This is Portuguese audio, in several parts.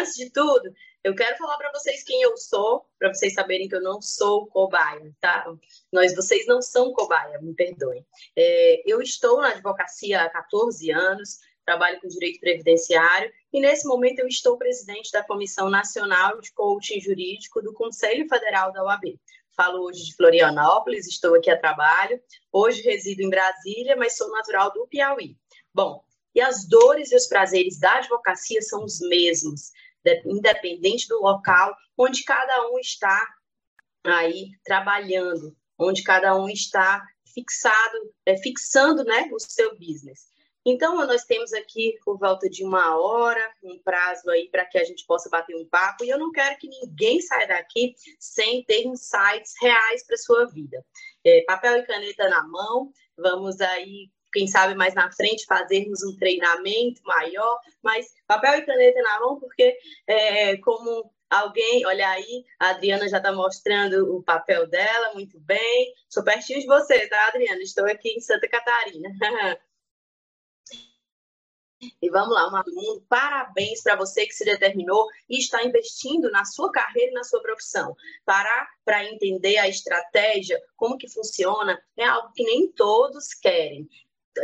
Antes de tudo, eu quero falar para vocês quem eu sou, para vocês saberem que eu não sou cobaia, tá? Nós, vocês não são cobaia, me perdoem. É, eu estou na advocacia há 14 anos, trabalho com direito previdenciário e nesse momento eu estou presidente da Comissão Nacional de Coaching Jurídico do Conselho Federal da OAB. Falo hoje de Florianópolis, estou aqui a trabalho. Hoje resido em Brasília, mas sou natural do Piauí. Bom, e as dores e os prazeres da advocacia são os mesmos, independente do local onde cada um está aí trabalhando, onde cada um está fixado, é, fixando né, o seu business. Então, nós temos aqui por volta de uma hora, um prazo aí para que a gente possa bater um papo, e eu não quero que ninguém saia daqui sem ter insights reais para sua vida. É, papel e caneta na mão, vamos aí, quem sabe mais na frente, fazermos um treinamento maior, mas papel e caneta na mão, porque é, como alguém, olha aí, a Adriana já está mostrando o papel dela, muito bem. Sou pertinho de você, tá, Adriana? Estou aqui em Santa Catarina. E vamos lá, mundo, parabéns para você que se determinou e está investindo na sua carreira e na sua profissão. Parar para entender a estratégia, como que funciona, é algo que nem todos querem.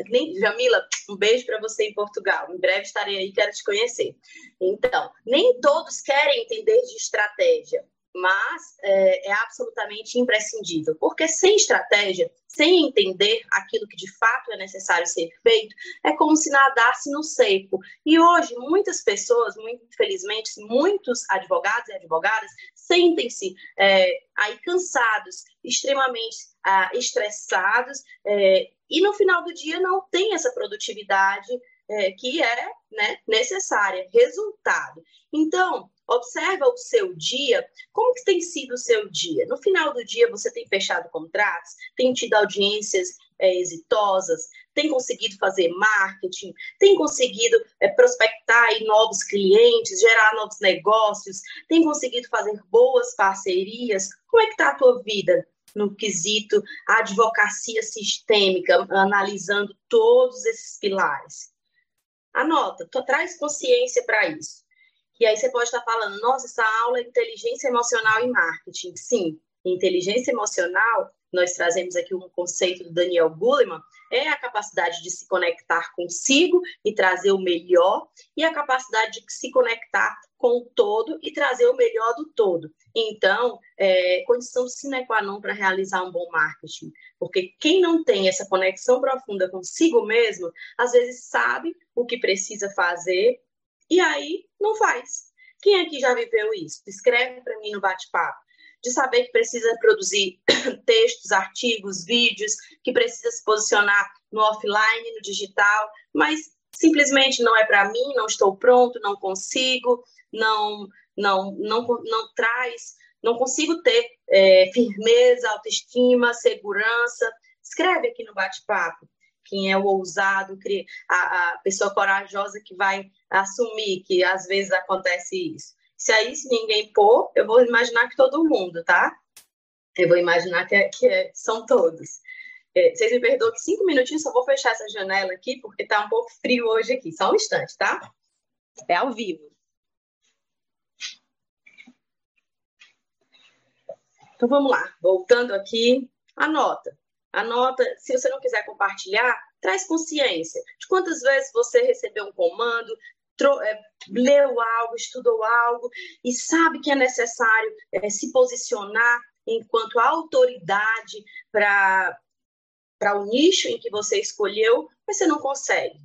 Nem, Jamila, um beijo para você em Portugal. Em breve estarei aí, quero te conhecer. Então, nem todos querem entender de estratégia mas é, é, absolutamente imprescindível, porque sem estratégia, sem entender aquilo que de fato é necessário ser feito, é como se nadasse no seco. E hoje, muitas pessoas, muito infelizmente, muitos advogados e advogadas sentem-se é, aí cansados, extremamente ah, estressados, é, e no final do dia não tem essa produtividade é, que é né, necessária, resultado. Então, Observa o seu dia, como que tem sido o seu dia? No final do dia, você tem fechado contratos, tem tido audiências é, exitosas, tem conseguido fazer marketing, tem conseguido é, prospectar novos clientes, gerar novos negócios, tem conseguido fazer boas parcerias. Como é que está a tua vida no quesito advocacia sistêmica, analisando todos esses pilares? Anota, tu traz consciência para isso. E aí você pode estar falando, nossa, essa aula é inteligência emocional e marketing. Sim, inteligência emocional, nós trazemos aqui um conceito do Daniel Goleman, é a capacidade de se conectar consigo e trazer o melhor, e a capacidade de se conectar com o todo e trazer o melhor do todo. Então, é condição sine qua non para realizar um bom marketing. Porque quem não tem essa conexão profunda consigo mesmo, às vezes sabe o que precisa fazer, e aí não faz. Quem aqui já viveu isso? Escreve para mim no bate-papo. De saber que precisa produzir textos, artigos, vídeos, que precisa se posicionar no offline, no digital, mas simplesmente não é para mim, não estou pronto, não consigo, não, não, não, não traz, não consigo ter é, firmeza, autoestima, segurança. Escreve aqui no bate-papo quem é o ousado, a, a pessoa corajosa que vai assumir que às vezes acontece isso. Se aí se ninguém pôr, eu vou imaginar que todo mundo, tá? Eu vou imaginar que, é, que é, são todos. É, vocês me perdoam que cinco minutinhos, só vou fechar essa janela aqui, porque tá um pouco frio hoje aqui. Só um instante, tá? É ao vivo. Então vamos lá, voltando aqui, anota. Anota, se você não quiser compartilhar, traz consciência de quantas vezes você recebeu um comando, leu algo, estudou algo e sabe que é necessário é, se posicionar enquanto autoridade para o nicho em que você escolheu, mas você não consegue.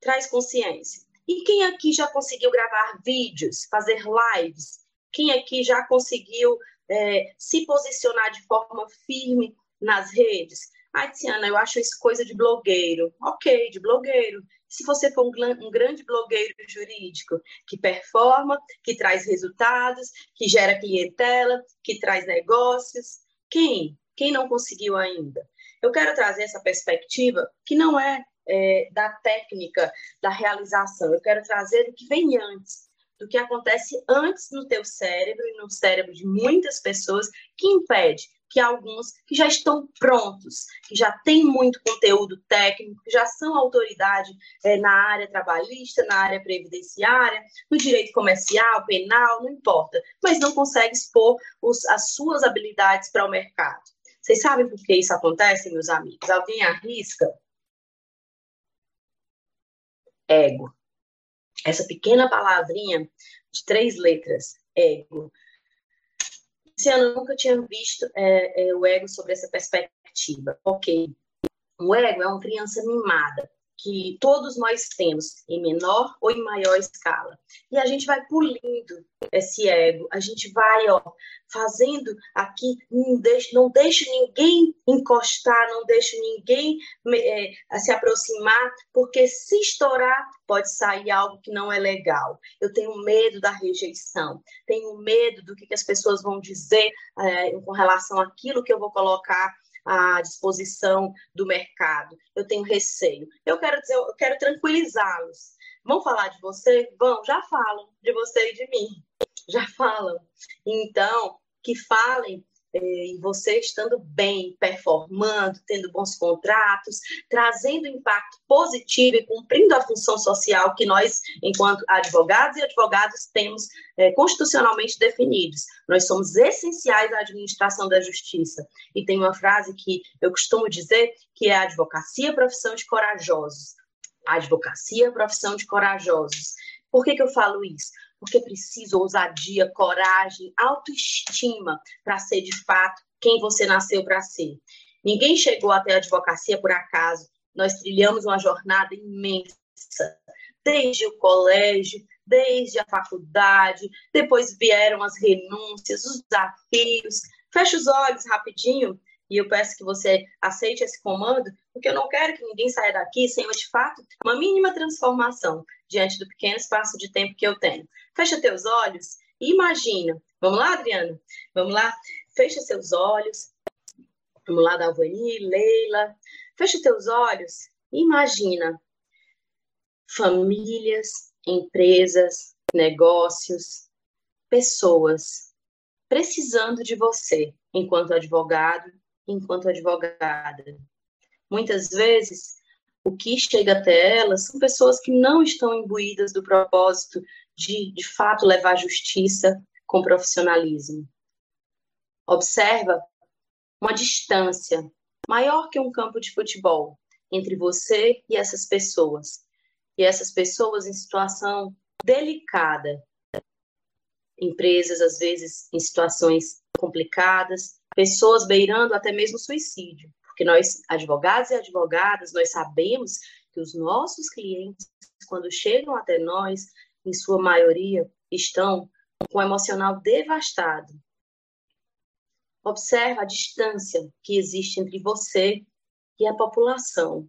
Traz consciência. E quem aqui já conseguiu gravar vídeos, fazer lives? Quem aqui já conseguiu é, se posicionar de forma firme nas redes. Ai, Tiana, eu acho isso coisa de blogueiro. Ok, de blogueiro. Se você for um, um grande blogueiro jurídico que performa, que traz resultados, que gera clientela, que traz negócios, quem? Quem não conseguiu ainda? Eu quero trazer essa perspectiva que não é, é da técnica, da realização. Eu quero trazer o que vem antes, do que acontece antes no teu cérebro e no cérebro de muitas pessoas que impede que alguns que já estão prontos, que já têm muito conteúdo técnico, que já são autoridade é, na área trabalhista, na área previdenciária, no direito comercial, penal, não importa, mas não consegue expor os, as suas habilidades para o mercado. Vocês sabem por que isso acontece, meus amigos? Alguém arrisca? Ego. Essa pequena palavrinha de três letras, ego. Esse ano eu nunca tinha visto é, é, o ego sobre essa perspectiva. Ok, o ego é uma criança mimada que todos nós temos, em menor ou em maior escala. E a gente vai pulindo esse ego, a gente vai ó, fazendo aqui, não deixe, não deixe ninguém encostar, não deixe ninguém é, se aproximar, porque se estourar, pode sair algo que não é legal. Eu tenho medo da rejeição, tenho medo do que, que as pessoas vão dizer é, com relação àquilo que eu vou colocar à disposição do mercado. Eu tenho receio. Eu quero dizer, eu quero tranquilizá-los. Vão falar de você? Vão, já falam de você e de mim. Já falam. Então, que falem e você estando bem, performando, tendo bons contratos, trazendo impacto positivo e cumprindo a função social que nós, enquanto advogados e advogados, temos é, constitucionalmente definidos. Nós somos essenciais à administração da justiça. E tem uma frase que eu costumo dizer que é a advocacia profissão de corajosos. A advocacia profissão de corajosos. Por que, que eu falo isso? Porque preciso ousadia, coragem, autoestima para ser de fato quem você nasceu para ser. Ninguém chegou até a advocacia por acaso. Nós trilhamos uma jornada imensa, desde o colégio, desde a faculdade, depois vieram as renúncias, os desafios. Feche os olhos rapidinho e eu peço que você aceite esse comando, porque eu não quero que ninguém saia daqui sem, de fato, uma mínima transformação diante do pequeno espaço de tempo que eu tenho. Fecha teus olhos e imagina. Vamos lá, Adriana? Vamos lá? Fecha seus olhos. Vamos lá, Dalvani, Leila. Fecha teus olhos e imagina famílias, empresas, negócios, pessoas precisando de você enquanto advogado, enquanto advogada. Muitas vezes, o que chega até elas são pessoas que não estão imbuídas do propósito de, de fato, levar justiça com profissionalismo. Observa uma distância maior que um campo de futebol entre você e essas pessoas. E essas pessoas em situação delicada. Empresas, às vezes, em situações complicadas, pessoas beirando até mesmo suicídio, porque nós, advogados e advogadas, nós sabemos que os nossos clientes, quando chegam até nós, em sua maioria, estão com o emocional devastado. Observa a distância que existe entre você e a população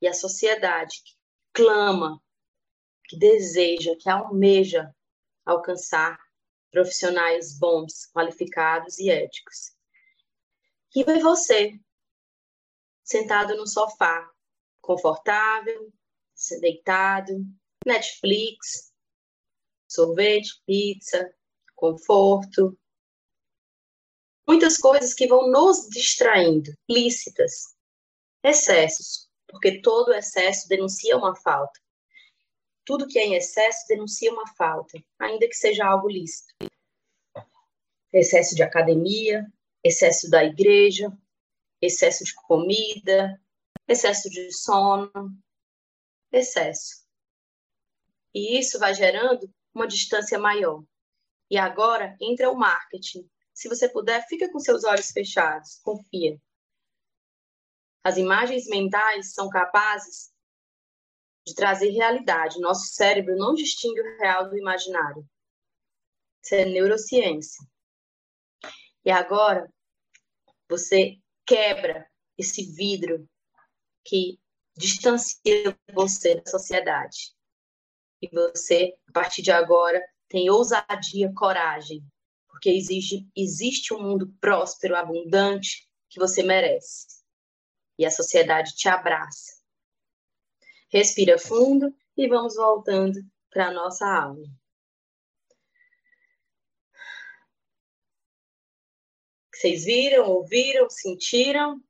e a sociedade que clama, que deseja, que almeja alcançar profissionais bons, qualificados e éticos. E vê você, sentado no sofá, confortável, deitado, Netflix, sorvete, pizza, conforto. Muitas coisas que vão nos distraindo, lícitas. Excessos, porque todo excesso denuncia uma falta. Tudo que é em excesso denuncia uma falta, ainda que seja algo lícito. Excesso de academia, excesso da igreja, excesso de comida, excesso de sono, excesso. E isso vai gerando uma distância maior. E agora entra o marketing. Se você puder, fica com seus olhos fechados, confia. As imagens mentais são capazes de trazer realidade. Nosso cérebro não distingue o real do imaginário. Isso é neurociência. E agora, você quebra esse vidro que distancia você da sociedade. E você, a partir de agora, tem ousadia, coragem, porque existe, existe um mundo próspero, abundante, que você merece. E a sociedade te abraça. Respira fundo e vamos voltando para a nossa aula. Vocês viram, ouviram, sentiram?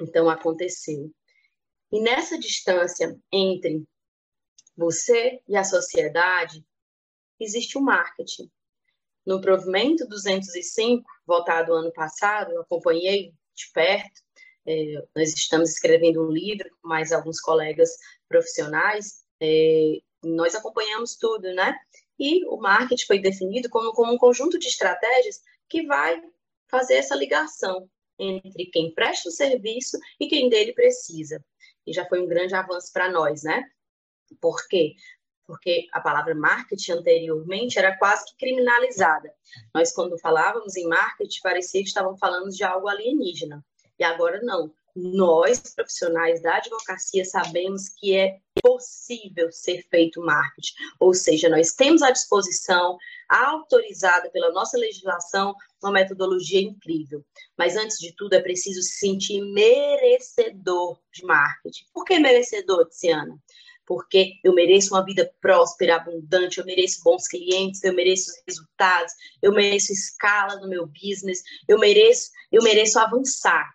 Então aconteceu. E nessa distância entre você e a sociedade, existe o marketing. No provimento 205, voltado ano passado, eu acompanhei de perto, é, nós estamos escrevendo um livro com mais alguns colegas profissionais, é, nós acompanhamos tudo, né? E o marketing foi definido como, como um conjunto de estratégias que vai fazer essa ligação entre quem presta o serviço e quem dele precisa. E já foi um grande avanço para nós, né? Por quê? Porque a palavra marketing anteriormente era quase que criminalizada. Nós, quando falávamos em marketing, parecia que estavam falando de algo alienígena. E agora não. Nós, profissionais da advocacia, sabemos que é possível ser feito marketing. Ou seja, nós temos à disposição, autorizada pela nossa legislação, uma metodologia incrível. Mas antes de tudo, é preciso se sentir merecedor de marketing. Por que merecedor, Tiziana? Porque eu mereço uma vida próspera, abundante, eu mereço bons clientes, eu mereço resultados, eu mereço escala no meu business, eu mereço, eu mereço avançar.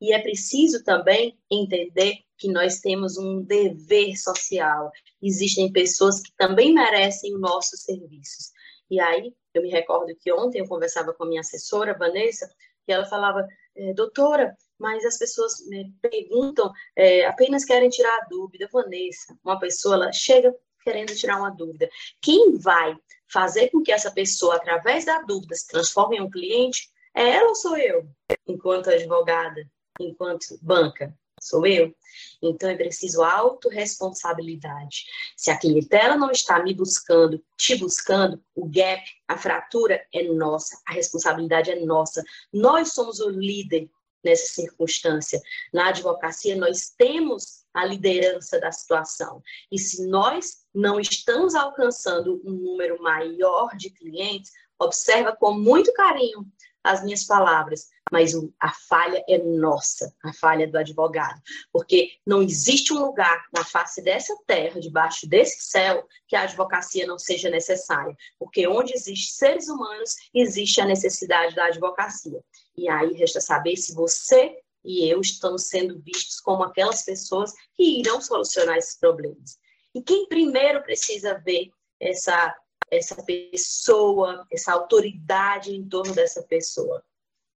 E é preciso também entender que nós temos um dever social. Existem pessoas que também merecem os nossos serviços. E aí, eu me recordo que ontem eu conversava com a minha assessora, Vanessa, e ela falava, é, doutora, mas as pessoas me perguntam, é, apenas querem tirar a dúvida. Vanessa, uma pessoa, ela chega querendo tirar uma dúvida. Quem vai fazer com que essa pessoa, através da dúvida, se transforme em um cliente, é ela ou sou eu, enquanto advogada? Enquanto banca? Sou eu. Então é preciso autorresponsabilidade. Se a clientela não está me buscando, te buscando, o gap, a fratura é nossa, a responsabilidade é nossa. Nós somos o líder nessa circunstância. Na advocacia, nós temos a liderança da situação. E se nós não estamos alcançando um número maior de clientes, observa com muito carinho as minhas palavras, mas a falha é nossa, a falha do advogado, porque não existe um lugar na face dessa terra, debaixo desse céu, que a advocacia não seja necessária, porque onde existem seres humanos, existe a necessidade da advocacia. E aí resta saber se você e eu estamos sendo vistos como aquelas pessoas que irão solucionar esses problemas. E quem primeiro precisa ver essa essa pessoa, essa autoridade em torno dessa pessoa?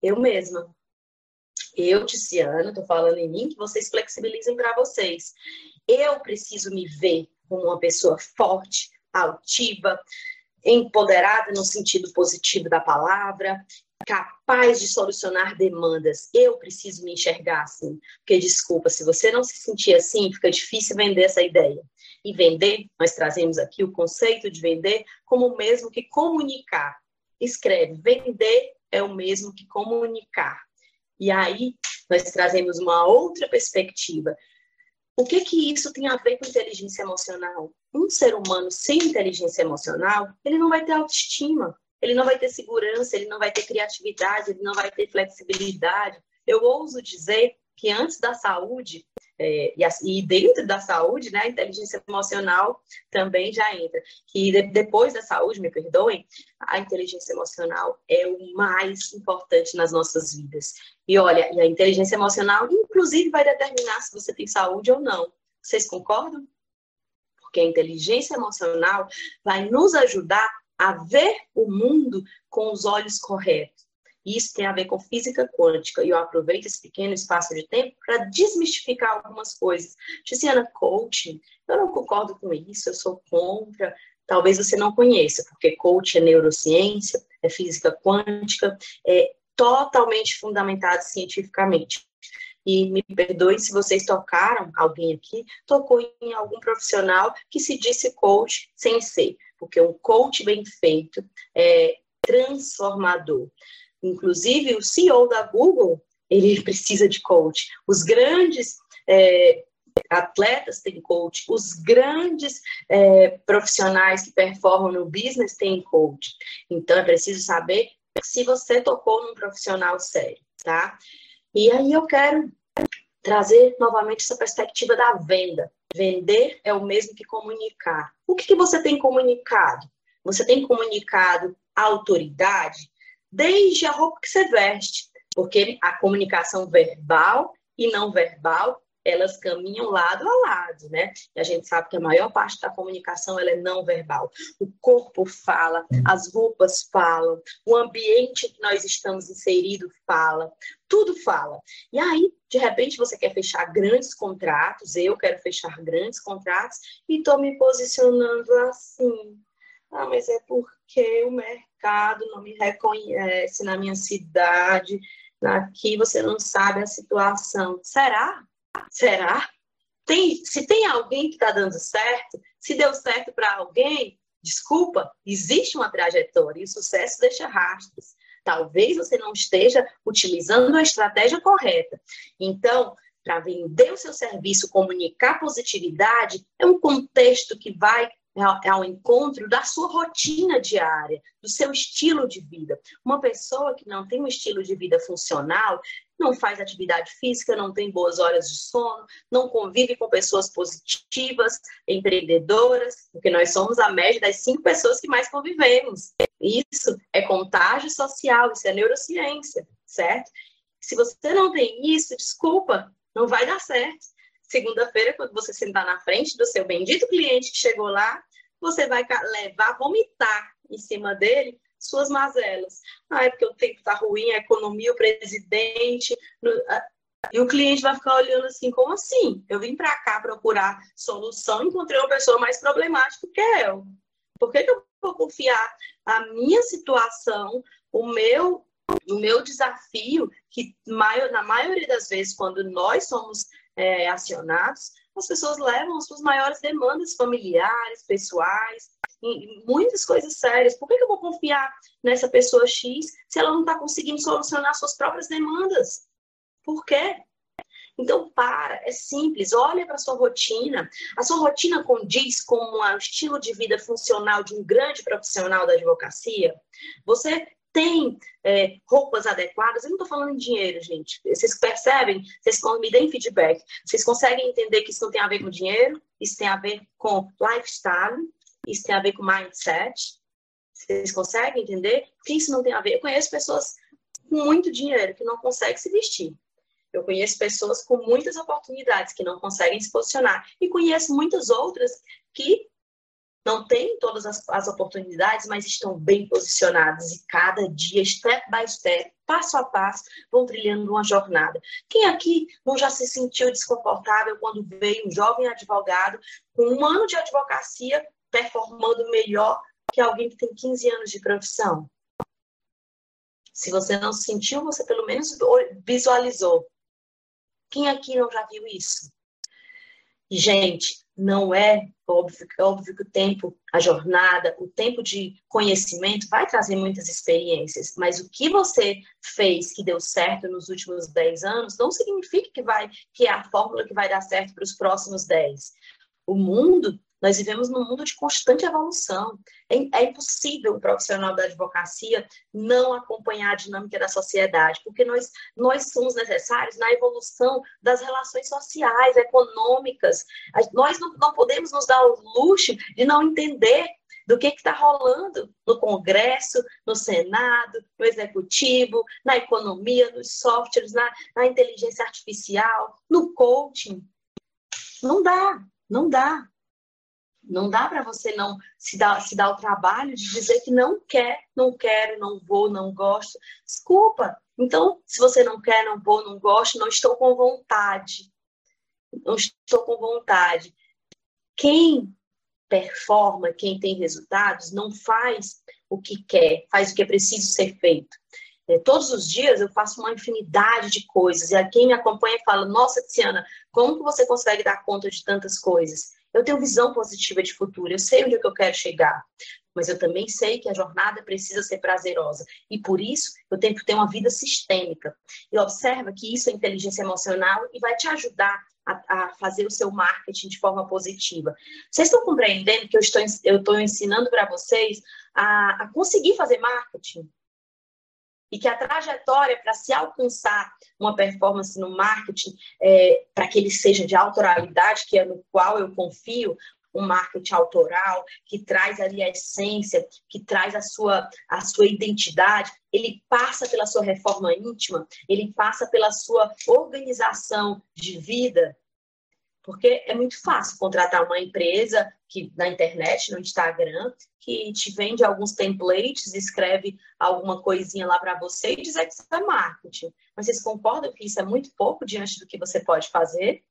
Eu mesma. Eu, Tiziana, estou falando em mim, que vocês flexibilizem para vocês. Eu preciso me ver como uma pessoa forte, altiva, empoderada no sentido positivo da palavra, capaz de solucionar demandas. Eu preciso me enxergar assim. Porque, desculpa, se você não se sentir assim, fica difícil vender essa ideia. E vender, nós trazemos aqui o conceito de vender como o mesmo que comunicar. Escreve, vender é o mesmo que comunicar. E aí nós trazemos uma outra perspectiva. O que que isso tem a ver com inteligência emocional? Um ser humano sem inteligência emocional, ele não vai ter autoestima, ele não vai ter segurança, ele não vai ter criatividade, ele não vai ter flexibilidade. Eu ouso dizer que antes da saúde, é, e, e, dentro da saúde, né, a inteligência emocional também já entra. Que de, depois da saúde, me perdoem, a inteligência emocional é o mais importante nas nossas vidas. E olha, e a inteligência emocional, inclusive, vai determinar se você tem saúde ou não. Vocês concordam? Porque a inteligência emocional vai nos ajudar a ver o mundo com os olhos corretos isso tem a ver com física quântica. E eu aproveito esse pequeno espaço de tempo para desmistificar algumas coisas. Tiziana, coaching, eu não concordo com isso, eu sou contra. Talvez você não conheça, porque coaching é neurociência, é física quântica, é totalmente fundamentado cientificamente. E me perdoe se vocês tocaram, alguém aqui tocou em algum profissional que se disse coach sem ser, porque um coach bem feito é transformador. Inclusive, o CEO da Google, ele precisa de coach. Os grandes é, atletas têm coach. Os grandes é, profissionais que performam no business têm coach. Então, é preciso saber se você tocou num profissional sério, tá? E aí eu quero trazer novamente essa perspectiva da venda. Vender é o mesmo que comunicar. O que, que você tem comunicado? Você tem comunicado autoridade? Desde a roupa que você veste, porque a comunicação verbal e não verbal elas caminham lado a lado, né? E a gente sabe que a maior parte da comunicação ela é não verbal. O corpo fala, as roupas falam, o ambiente que nós estamos inseridos fala, tudo fala. E aí, de repente, você quer fechar grandes contratos, eu quero fechar grandes contratos e estou me posicionando assim. Ah, mas é porque o mercado não me reconhece na minha cidade. Aqui você não sabe a situação. Será? Será? Tem, se tem alguém que está dando certo, se deu certo para alguém, desculpa, existe uma trajetória e o sucesso deixa rastros. Talvez você não esteja utilizando a estratégia correta. Então, para vender o seu serviço, comunicar positividade, é um contexto que vai ao encontro da sua rotina diária, do seu estilo de vida. Uma pessoa que não tem um estilo de vida funcional, não faz atividade física, não tem boas horas de sono, não convive com pessoas positivas, empreendedoras, porque nós somos a média das cinco pessoas que mais convivemos. Isso é contágio social, isso é neurociência, certo? Se você não tem isso, desculpa, não vai dar certo. Segunda-feira, quando você sentar na frente do seu bendito cliente que chegou lá, você vai levar, vomitar em cima dele suas mazelas. Ah, é porque o tempo está ruim, a economia, o presidente. E o cliente vai ficar olhando assim, como assim? Eu vim para cá procurar solução, encontrei uma pessoa mais problemática que eu. Por que, que eu vou confiar a minha situação, o meu, o meu desafio, que na maioria das vezes, quando nós somos é, acionados, as pessoas levam as suas maiores demandas familiares, pessoais, muitas coisas sérias. Por que eu vou confiar nessa pessoa X se ela não está conseguindo solucionar suas próprias demandas? Por quê? Então, para, é simples, olha para a sua rotina. A sua rotina condiz com o estilo de vida funcional de um grande profissional da advocacia? Você tem é, roupas adequadas, eu não estou falando em dinheiro, gente. Vocês percebem? Vocês me deem feedback. Vocês conseguem entender que isso não tem a ver com dinheiro? Isso tem a ver com lifestyle? Isso tem a ver com mindset? Vocês conseguem entender? que isso não tem a ver? Eu conheço pessoas com muito dinheiro que não conseguem se vestir. Eu conheço pessoas com muitas oportunidades que não conseguem se posicionar. E conheço muitas outras que não têm todas as, as, oportunidades, mas estão bem posicionadas e cada dia, step by step, passo a passo, vão trilhando uma jornada. Quem aqui não já se sentiu desconfortável quando veio um jovem advogado com um ano de advocacia performando melhor que alguém que tem 15 anos de profissão? Se você não sentiu, você pelo menos visualizou. Quem aqui não já viu isso? Gente, não é óbvio, óbvio que o tempo, a jornada, o tempo de conhecimento vai trazer muitas experiências, mas o que você fez que deu certo nos últimos 10 anos não significa que vai que é a fórmula que vai dar certo para os próximos 10. O mundo nós vivemos num mundo de constante evolução. É, é, impossível um profissional da advocacia não acompanhar a dinâmica da sociedade, porque nós, nós somos necessários na evolução das relações sociais, econômicas. Nós não, não podemos nos dar o luxo de não entender do que está rolando no Congresso, no Senado, no Executivo, na economia, nos softwares, na, na inteligência artificial, no coaching. Não dá, não dá. Não dá para você não se dar, se dar o trabalho de dizer que não quer, não quero, não vou, não gosto. Desculpa. Então, se você não quer, não vou, não gosto, não estou com vontade. Não estou com vontade. Quem performa, quem tem resultados, não faz o que quer, faz o que é preciso ser feito. É, todos os dias eu faço uma infinidade de coisas, e quem me acompanha fala: Nossa, Tiziana, como que você consegue dar conta de tantas coisas? Eu tenho visão positiva de futuro, eu sei onde é que eu quero chegar, mas eu também sei que a jornada precisa ser prazerosa. E por isso, eu tenho que ter uma vida sistêmica. E observa que isso é inteligência emocional e vai te ajudar a, a fazer o seu marketing de forma positiva. Vocês estão compreendendo que eu estou, eu estou ensinando para vocês a, a conseguir fazer marketing? E que a trajetória para se alcançar uma performance no marketing, é, para que ele seja de autoralidade, que é no qual eu confio, um marketing autoral, que traz ali a essência, que traz a sua, a sua identidade, ele passa pela sua reforma íntima, ele passa pela sua organização de vida, porque é muito fácil contratar uma empresa que na internet, no Instagram, que te vende alguns templates, escreve alguma coisinha lá para você e dizer que isso é marketing. Mas vocês concordam que isso é muito pouco diante do que você pode fazer?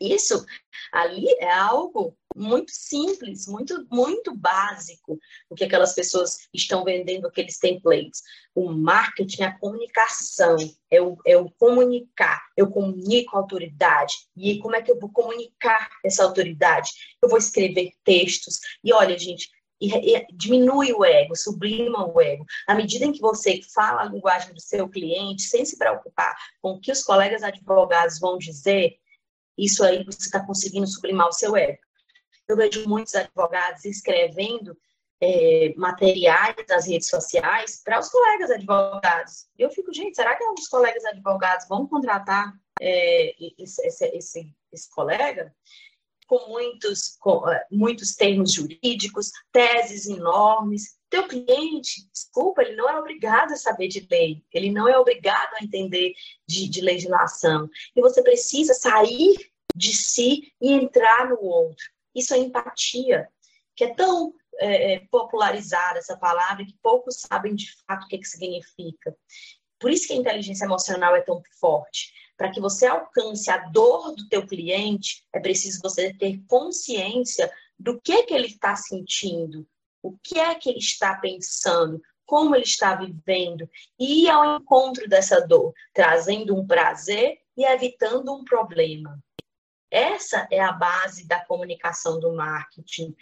Isso ali é algo muito simples, muito, muito básico, o que aquelas pessoas estão vendendo, aqueles templates. O marketing é a comunicação, é o, é o comunicar. Eu comunico a autoridade. E como é que eu vou comunicar essa autoridade? Eu vou escrever textos. E olha, gente, e, e, diminui o ego, sublima o ego. À medida em que você fala a linguagem do seu cliente, sem se preocupar com o que os colegas advogados vão dizer, isso aí você está conseguindo sublimar o seu ego. Eu vejo muitos advogados escrevendo é, materiais nas redes sociais para os colegas advogados. Eu fico, gente, será que alguns colegas advogados vão contratar é, esse, esse, esse, colega? Com muitos, com é, muitos termos jurídicos, teses enormes. Teu cliente, desculpa, ele não é obrigado a saber de lei, ele não é obrigado a entender de, de legislação. E você precisa sair de si e entrar no outro. Isso é empatia, que é tão é, é, popularizada essa palavra que poucos sabem de fato o que, que significa. Por isso que a inteligência emocional é tão forte. Para que você alcance a dor do teu cliente, é preciso você ter consciência do que que ele está sentindo, o que é que ele está pensando, como ele está vivendo, e ir ao encontro dessa dor, trazendo um prazer e evitando um problema. Essa é a base da comunicação do marketing.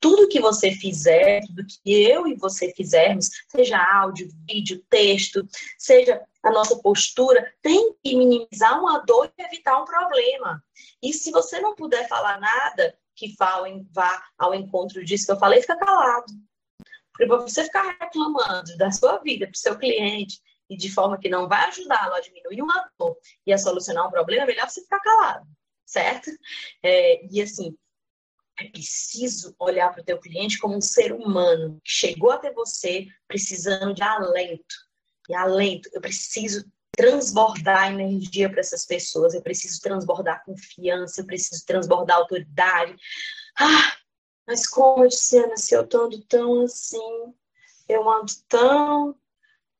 Tudo que você fizer, tudo que eu e você fizermos, seja áudio, vídeo, texto, seja a nossa postura, tem que minimizar uma dor e evitar um problema. E se você não puder falar nada que vá ao encontro disso que eu falei, fica calado. Porque você ficar reclamando da sua vida para o seu cliente e de forma que não vai ajudá-lo a diminuir uma dor e a solucionar um problema, é melhor você ficar calado certo? É, e assim, é preciso olhar para o teu cliente como um ser humano que chegou até você precisando de alento. E alento, eu preciso transbordar energia para essas pessoas, eu preciso transbordar confiança, eu preciso transbordar autoridade. Ah, mas como, Luciana, se eu tô ando tão assim, eu ando tão,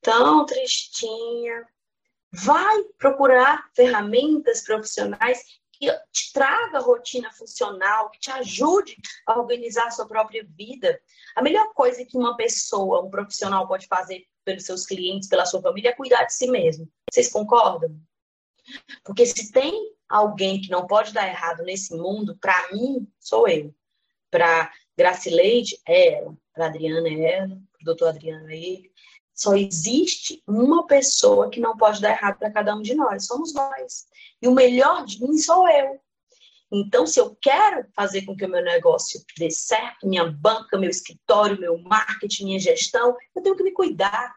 tão tristinha. Vai procurar ferramentas profissionais te traga rotina funcional, que te ajude a organizar a sua própria vida. A melhor coisa que uma pessoa, um profissional pode fazer pelos seus clientes, pela sua família, é cuidar de si mesmo. Vocês concordam? Porque se tem alguém que não pode dar errado nesse mundo, para mim, sou eu. Para Gracileide, é ela. Para Adriana, é ela. Para o doutor Adriano, é ele. Só existe uma pessoa que não pode dar errado para cada um de nós, somos nós. E o melhor de mim sou eu. Então, se eu quero fazer com que o meu negócio dê certo, minha banca, meu escritório, meu marketing, minha gestão, eu tenho que me cuidar.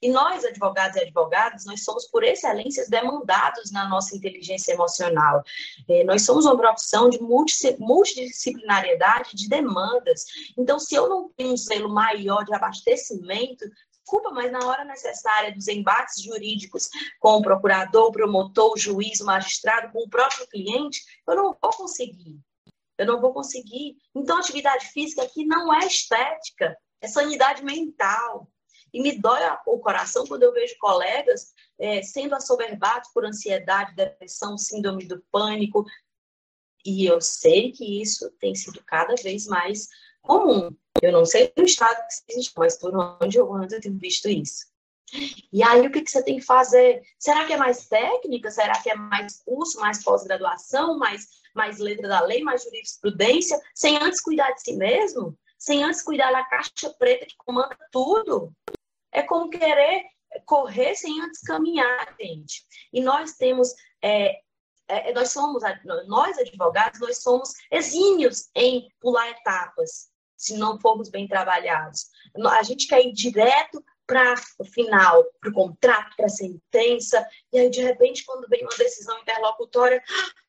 E nós, advogados e advogadas, nós somos, por excelência, demandados na nossa inteligência emocional. É, nós somos uma profissão de multidisciplinariedade de demandas. Então, se eu não tenho um selo maior de abastecimento, desculpa, mas na hora necessária dos embates jurídicos com o procurador, o promotor, o juiz, o magistrado, com o próprio cliente, eu não vou conseguir. Eu não vou conseguir. Então, atividade física aqui não é estética, é sanidade mental. E me dói o coração quando eu vejo colegas é, sendo assoberbados por ansiedade, depressão, síndrome do pânico. E eu sei que isso tem sido cada vez mais comum. Eu não sei no estado que existe, mas por onde eu ando eu tenho visto isso. E aí, o que, que você tem que fazer? Será que é mais técnica? Será que é mais curso, mais pós-graduação, mais, mais letra da lei, mais jurisprudência, sem antes cuidar de si mesmo? Sem antes cuidar da caixa preta que comanda tudo? É como querer correr sem antes caminhar, gente. E nós temos é, é, nós somos, nós advogados, nós somos exímios em pular etapas se não formos bem trabalhados. A gente quer ir direto para o final, para o contrato, para a sentença, e aí de repente, quando vem uma decisão interlocutória,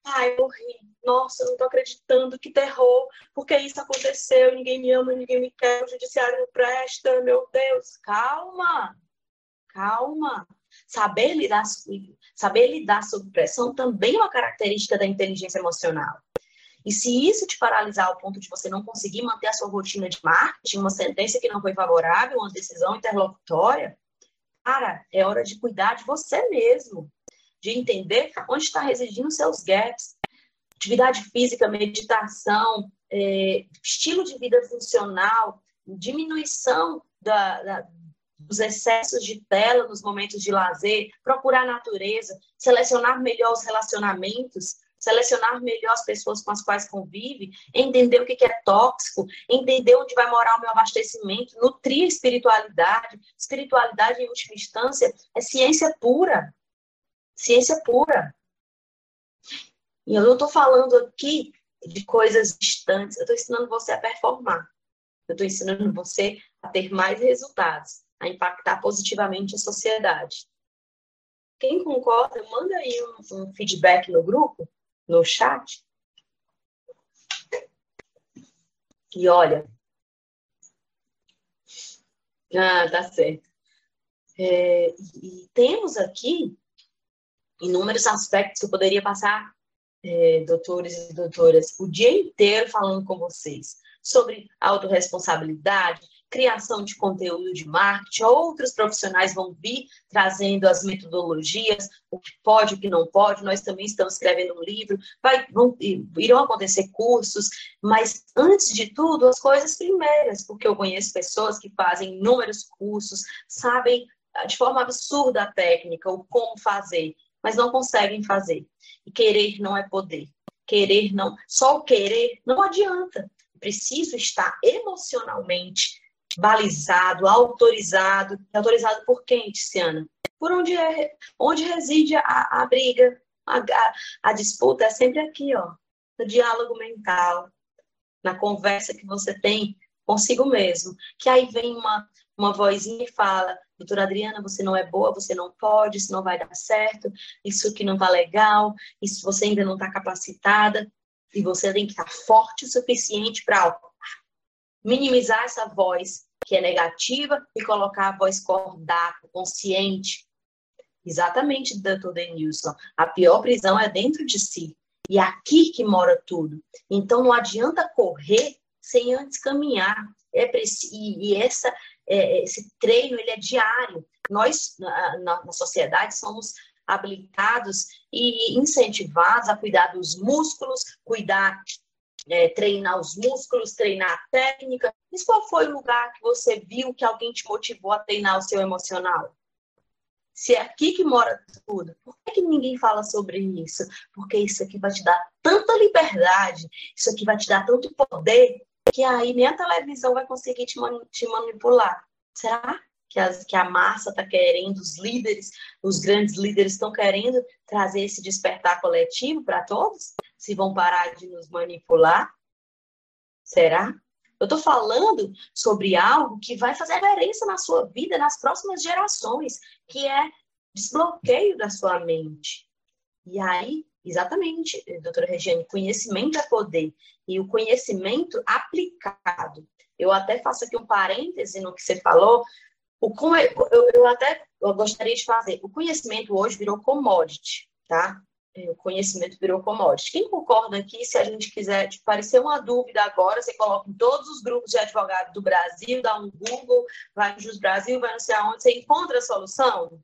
ai, eu morri, nossa, eu não estou acreditando, que terror, porque isso aconteceu, ninguém me ama, ninguém me quer, o judiciário não presta, meu Deus, calma, calma. Saber lidar, saber lidar sob pressão também é uma característica da inteligência emocional. E se isso te paralisar ao ponto de você não conseguir manter a sua rotina de marketing, uma sentença que não foi favorável, uma decisão interlocutória, cara, é hora de cuidar de você mesmo, de entender onde está residindo seus gaps. Atividade física, meditação, é, estilo de vida funcional, diminuição da, da, dos excessos de tela nos momentos de lazer, procurar a natureza, selecionar melhor os relacionamentos, selecionar melhor as pessoas com as quais convive, entender o que é tóxico, entender onde vai morar o meu abastecimento, nutrir a espiritualidade. Espiritualidade, em última instância, é ciência pura. Ciência pura. E eu não estou falando aqui de coisas distantes, eu estou ensinando você a performar. Eu estou ensinando você a ter mais resultados, a impactar positivamente a sociedade. Quem concorda, manda aí um, um feedback no grupo no chat. E olha. Ah, tá certo. É, e temos aqui inúmeros aspectos que eu poderia passar, é, doutores e doutoras, o dia inteiro falando com vocês sobre autorresponsabilidade, criação de conteúdo de marketing, outros profissionais vão vir trazendo as metodologias, o que pode, o que não pode. Nós também estamos escrevendo um livro, vai, vão, irão acontecer cursos, mas antes de tudo, as coisas primeiras, porque eu conheço pessoas que fazem inúmeros cursos, sabem ah, de forma absurda a técnica, o como fazer, mas não conseguem fazer. E querer não é poder. Querer não, só o querer não adianta. Preciso estar emocionalmente balizado, autorizado. Autorizado por quem, Tiziana? Por onde, é, onde reside a, a briga, a, a, disputa é sempre aqui, ó, no diálogo mental, na conversa que você tem consigo mesmo. Que aí vem uma, uma vozinha e fala: Doutora Adriana, você não é boa, você não pode, isso não vai dar certo, isso que não tá legal, isso você ainda não tá capacitada, e você tem que estar forte o suficiente para minimizar essa voz que é negativa e colocar a voz cordata, consciente. Exatamente, doutor Denilson. A pior prisão é dentro de si. E é aqui que mora tudo. Então não adianta correr sem antes caminhar. É preciso, e essa, é, esse treino ele é diário. Nós, na, na, na sociedade, somos habilitados e incentivados a cuidar dos músculos, cuidar é, treinar os músculos, treinar a técnica. Mas qual foi o lugar que você viu que alguém te motivou a treinar o seu emocional? Se é aqui que mora tudo, por que, que ninguém fala sobre isso? Porque isso aqui vai te dar tanta liberdade, isso aqui vai te dar tanto poder, que aí nem a televisão vai conseguir te, te manipular. Será que, as, que a massa está querendo, os líderes, os grandes líderes estão querendo trazer esse despertar coletivo para todos? se vão parar de nos manipular? Será? Eu estou falando sobre algo que vai fazer diferença na sua vida, nas próximas gerações, que é desbloqueio da sua mente. E aí, exatamente, doutora Regiane, conhecimento é poder. E o conhecimento aplicado. Eu até faço aqui um parêntese no que você falou. O, eu, eu até eu gostaria de fazer. O conhecimento hoje virou commodity, tá? É, o conhecimento virou commodity. Quem concorda aqui, se a gente quiser te parecer uma dúvida agora, você coloca em todos os grupos de advogados do Brasil, dá um Google, vai no Jus Brasil, vai não sei aonde, você encontra a solução?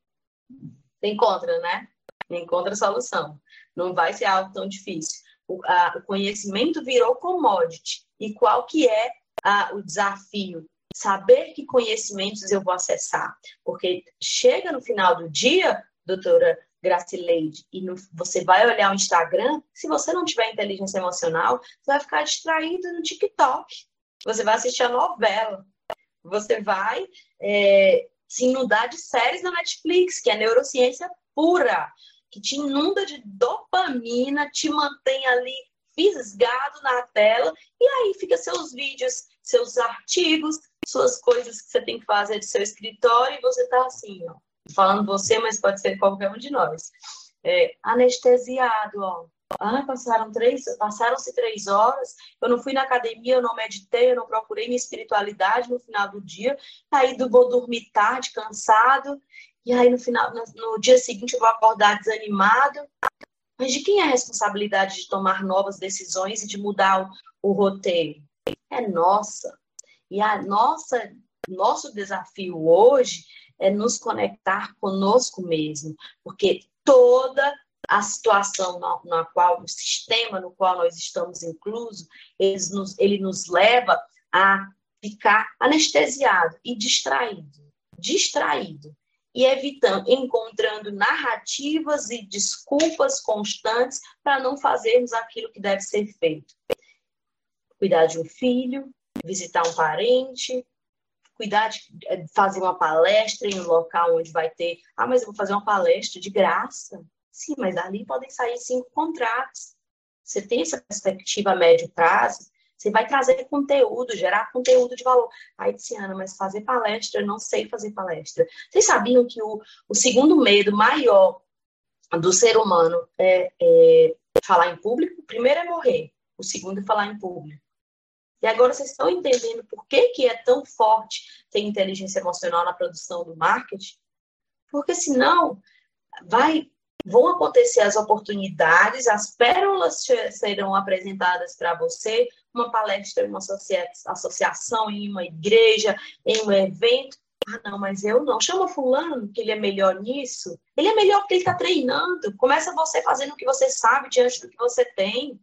Você encontra, né? Encontra a solução. Não vai ser algo tão difícil. O, a, o conhecimento virou commodity. E qual que é a, o desafio? Saber que conhecimentos eu vou acessar. Porque chega no final do dia, doutora Gracileide, e no, você vai olhar o Instagram, se você não tiver inteligência emocional, você vai ficar distraído no TikTok. Você vai assistir a novela. Você vai é, se inundar de séries na Netflix, que é neurociência pura, que te inunda de dopamina, te mantém ali fisgado na tela, e aí fica seus vídeos, seus artigos, suas coisas que você tem que fazer do seu escritório e você está assim, ó, falando você, mas pode ser qualquer um de nós. É, anestesiado, ó. Ah, passaram três, passaram-se três horas, eu não fui na academia, eu não meditei, eu não procurei minha espiritualidade no final do dia, aí vou dormir tarde, cansado, e aí no final, no, no dia seguinte eu vou acordar desanimado. Mas de quem é a responsabilidade de tomar novas decisões e de mudar o, o roteiro? É nossa. E a nossa, nosso desafio hoje é nos conectar conosco mesmo, porque toda a situação na, na, qual, o sistema no qual nós estamos inclusos, ele nos, ele nos leva a ficar anestesiado e distraído, distraído e evitando, encontrando narrativas e desculpas constantes para não fazermos aquilo que deve ser feito. Cuidar de um filho, visitar um parente, cuidar de eh, fazer uma palestra em um local onde vai ter, ah, mas eu vou fazer uma palestra de graça. Sim, mas dali podem sair cinco contratos. Você tem essa perspectiva a médio prazo, você vai trazer conteúdo, gerar conteúdo de valor. Aí, Tiana, mas fazer palestra, eu não sei fazer palestra. Vocês sabiam que o, o segundo medo maior do ser humano é, é falar em público? O primeiro é morrer, o segundo é falar em público. E agora vocês estão entendendo por que, que é tão forte ter inteligência emocional na produção do marketing? Porque senão vai vão acontecer as oportunidades, as pérolas serão apresentadas para você, uma palestra em uma associação, em uma igreja, em um evento. Ah, não, mas eu não. Chama fulano, que ele é melhor nisso. Ele é melhor porque ele está treinando. Começa você fazendo o que você sabe diante do que você tem.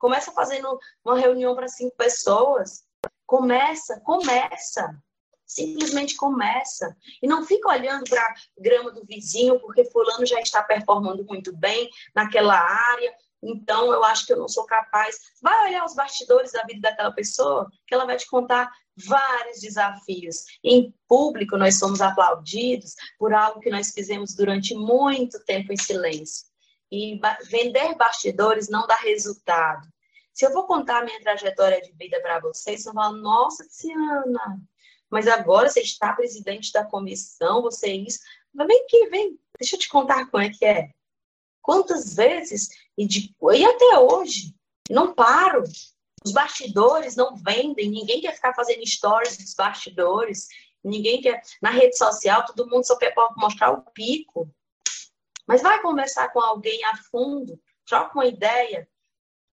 Começa fazendo uma reunião para cinco pessoas. Começa, começa. Simplesmente começa. E não fica olhando para a grama do vizinho, porque fulano já está performando muito bem naquela área. Então, eu acho que eu não sou capaz. Vai olhar os bastidores da vida daquela pessoa, que ela vai te contar vários desafios. Em público, nós somos aplaudidos por algo que nós fizemos durante muito tempo em silêncio. E vender bastidores não dá resultado. Se eu vou contar minha trajetória de vida para vocês, vocês vão nossa, Tiana, mas agora você está presidente da comissão, você é isso. Mas vem aqui, vem, deixa eu te contar como é que é. Quantas vezes, e, de, e até hoje, não paro. Os bastidores não vendem, ninguém quer ficar fazendo stories dos bastidores, ninguém quer. Na rede social, todo mundo só quer mostrar o pico. Mas vai conversar com alguém a fundo, troca uma ideia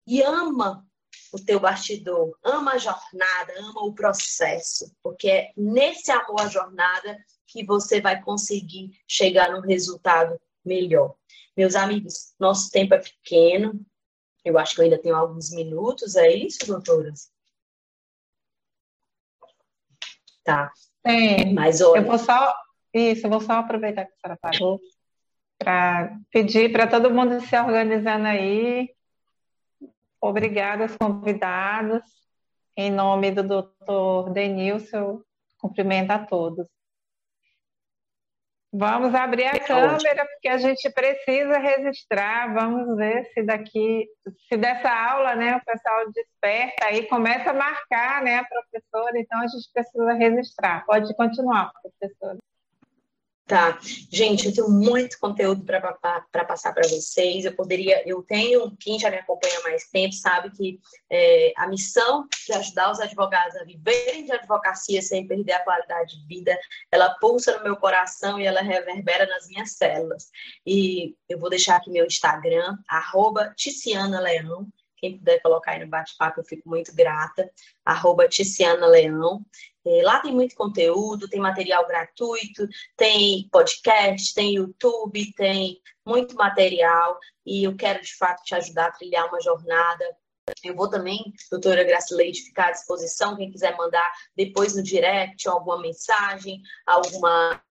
e ama o teu bastidor, ama a jornada, ama o processo, porque é nesse amor à jornada que você vai conseguir chegar num resultado melhor. Meus amigos, nosso tempo é pequeno, eu acho que eu ainda tenho alguns minutos, é isso, doutoras? Tá. Sim. Mas olha... Eu vou só, isso, eu vou só aproveitar que a senhora parou para pedir para todo mundo se organizando aí, Obrigada aos convidados. Em nome do doutor Denilson, cumprimento a todos. Vamos abrir a câmera, porque a gente precisa registrar. Vamos ver se daqui, se dessa aula, né, o pessoal desperta aí, começa a marcar, né, a professora, então a gente precisa registrar. Pode continuar, professora. Tá, gente, eu tenho muito conteúdo para passar para vocês. Eu poderia, eu tenho, quem já me acompanha há mais tempo sabe que é, a missão de ajudar os advogados a viverem de advocacia sem perder a qualidade de vida, ela pulsa no meu coração e ela reverbera nas minhas células. E eu vou deixar aqui meu Instagram, arroba Ticiana Leão. Quem puder colocar aí no bate-papo, eu fico muito grata. Arroba Ticiana Leão. É, lá tem muito conteúdo, tem material gratuito, tem podcast, tem YouTube, tem muito material e eu quero de fato te ajudar a trilhar uma jornada. Eu vou também, doutora Gracileide, ficar à disposição, quem quiser mandar depois no direct alguma mensagem, alguma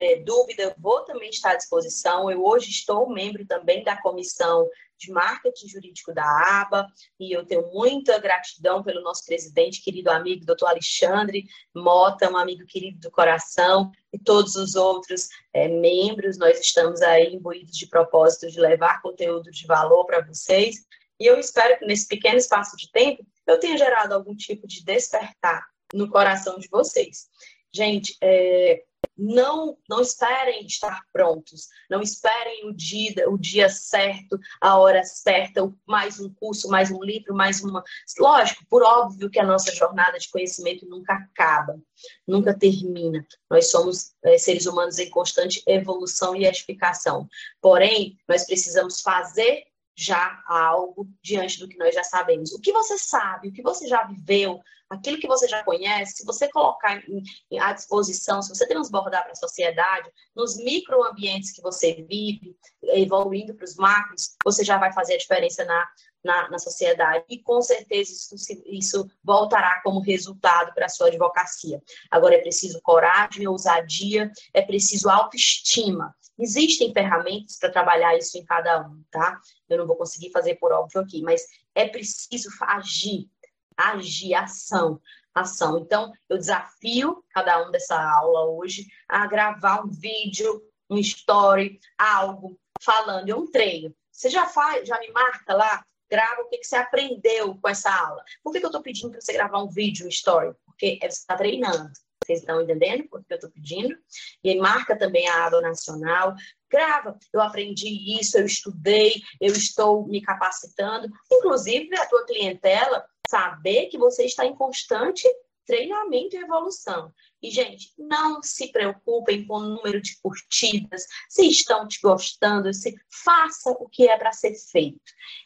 é, dúvida, eu vou também estar à disposição. Eu hoje estou membro também da comissão de marketing jurídico da ABA, e eu tenho muita gratidão pelo nosso presidente, querido amigo, doutor Alexandre Mota, um amigo querido do coração, e todos os outros é, membros. Nós estamos aí imbuídos de propósito de levar conteúdo de valor para vocês, e eu espero que nesse pequeno espaço de tempo eu tenha gerado algum tipo de despertar no coração de vocês. Gente, é, não não esperem estar prontos, não esperem o dia, o dia certo, a hora certa, mais um curso, mais um livro, mais uma. Lógico, por óbvio que a nossa jornada de conhecimento nunca acaba, nunca termina. Nós somos é, seres humanos em constante evolução e edificação. Porém, nós precisamos fazer já algo diante do que nós já sabemos. O que você sabe, o que você já viveu, aquilo que você já conhece, se você colocar em, em, à disposição, se você transbordar para a sociedade, nos microambientes que você vive, evoluindo para os macros, você já vai fazer a diferença na, na, na sociedade. E com certeza isso, isso voltará como resultado para a sua advocacia. Agora é preciso coragem, ousadia, é preciso autoestima. Existem ferramentas para trabalhar isso em cada um, tá? Eu não vou conseguir fazer por óbvio aqui, mas é preciso agir, agir, ação, ação. Então, eu desafio cada um dessa aula hoje a gravar um vídeo, um story, algo falando, é um treino. Você já faz, já me marca lá, grava o que, que você aprendeu com essa aula. Por que, que eu estou pedindo para você gravar um vídeo, um story? Porque é você está treinando. Vocês estão entendendo por que eu estou pedindo? E marca também a aba nacional. Grava, eu aprendi isso, eu estudei, eu estou me capacitando. Inclusive, a tua clientela saber que você está em constante treinamento e evolução. E, gente, não se preocupem com o número de curtidas, se estão te gostando, se faça o que é para ser feito.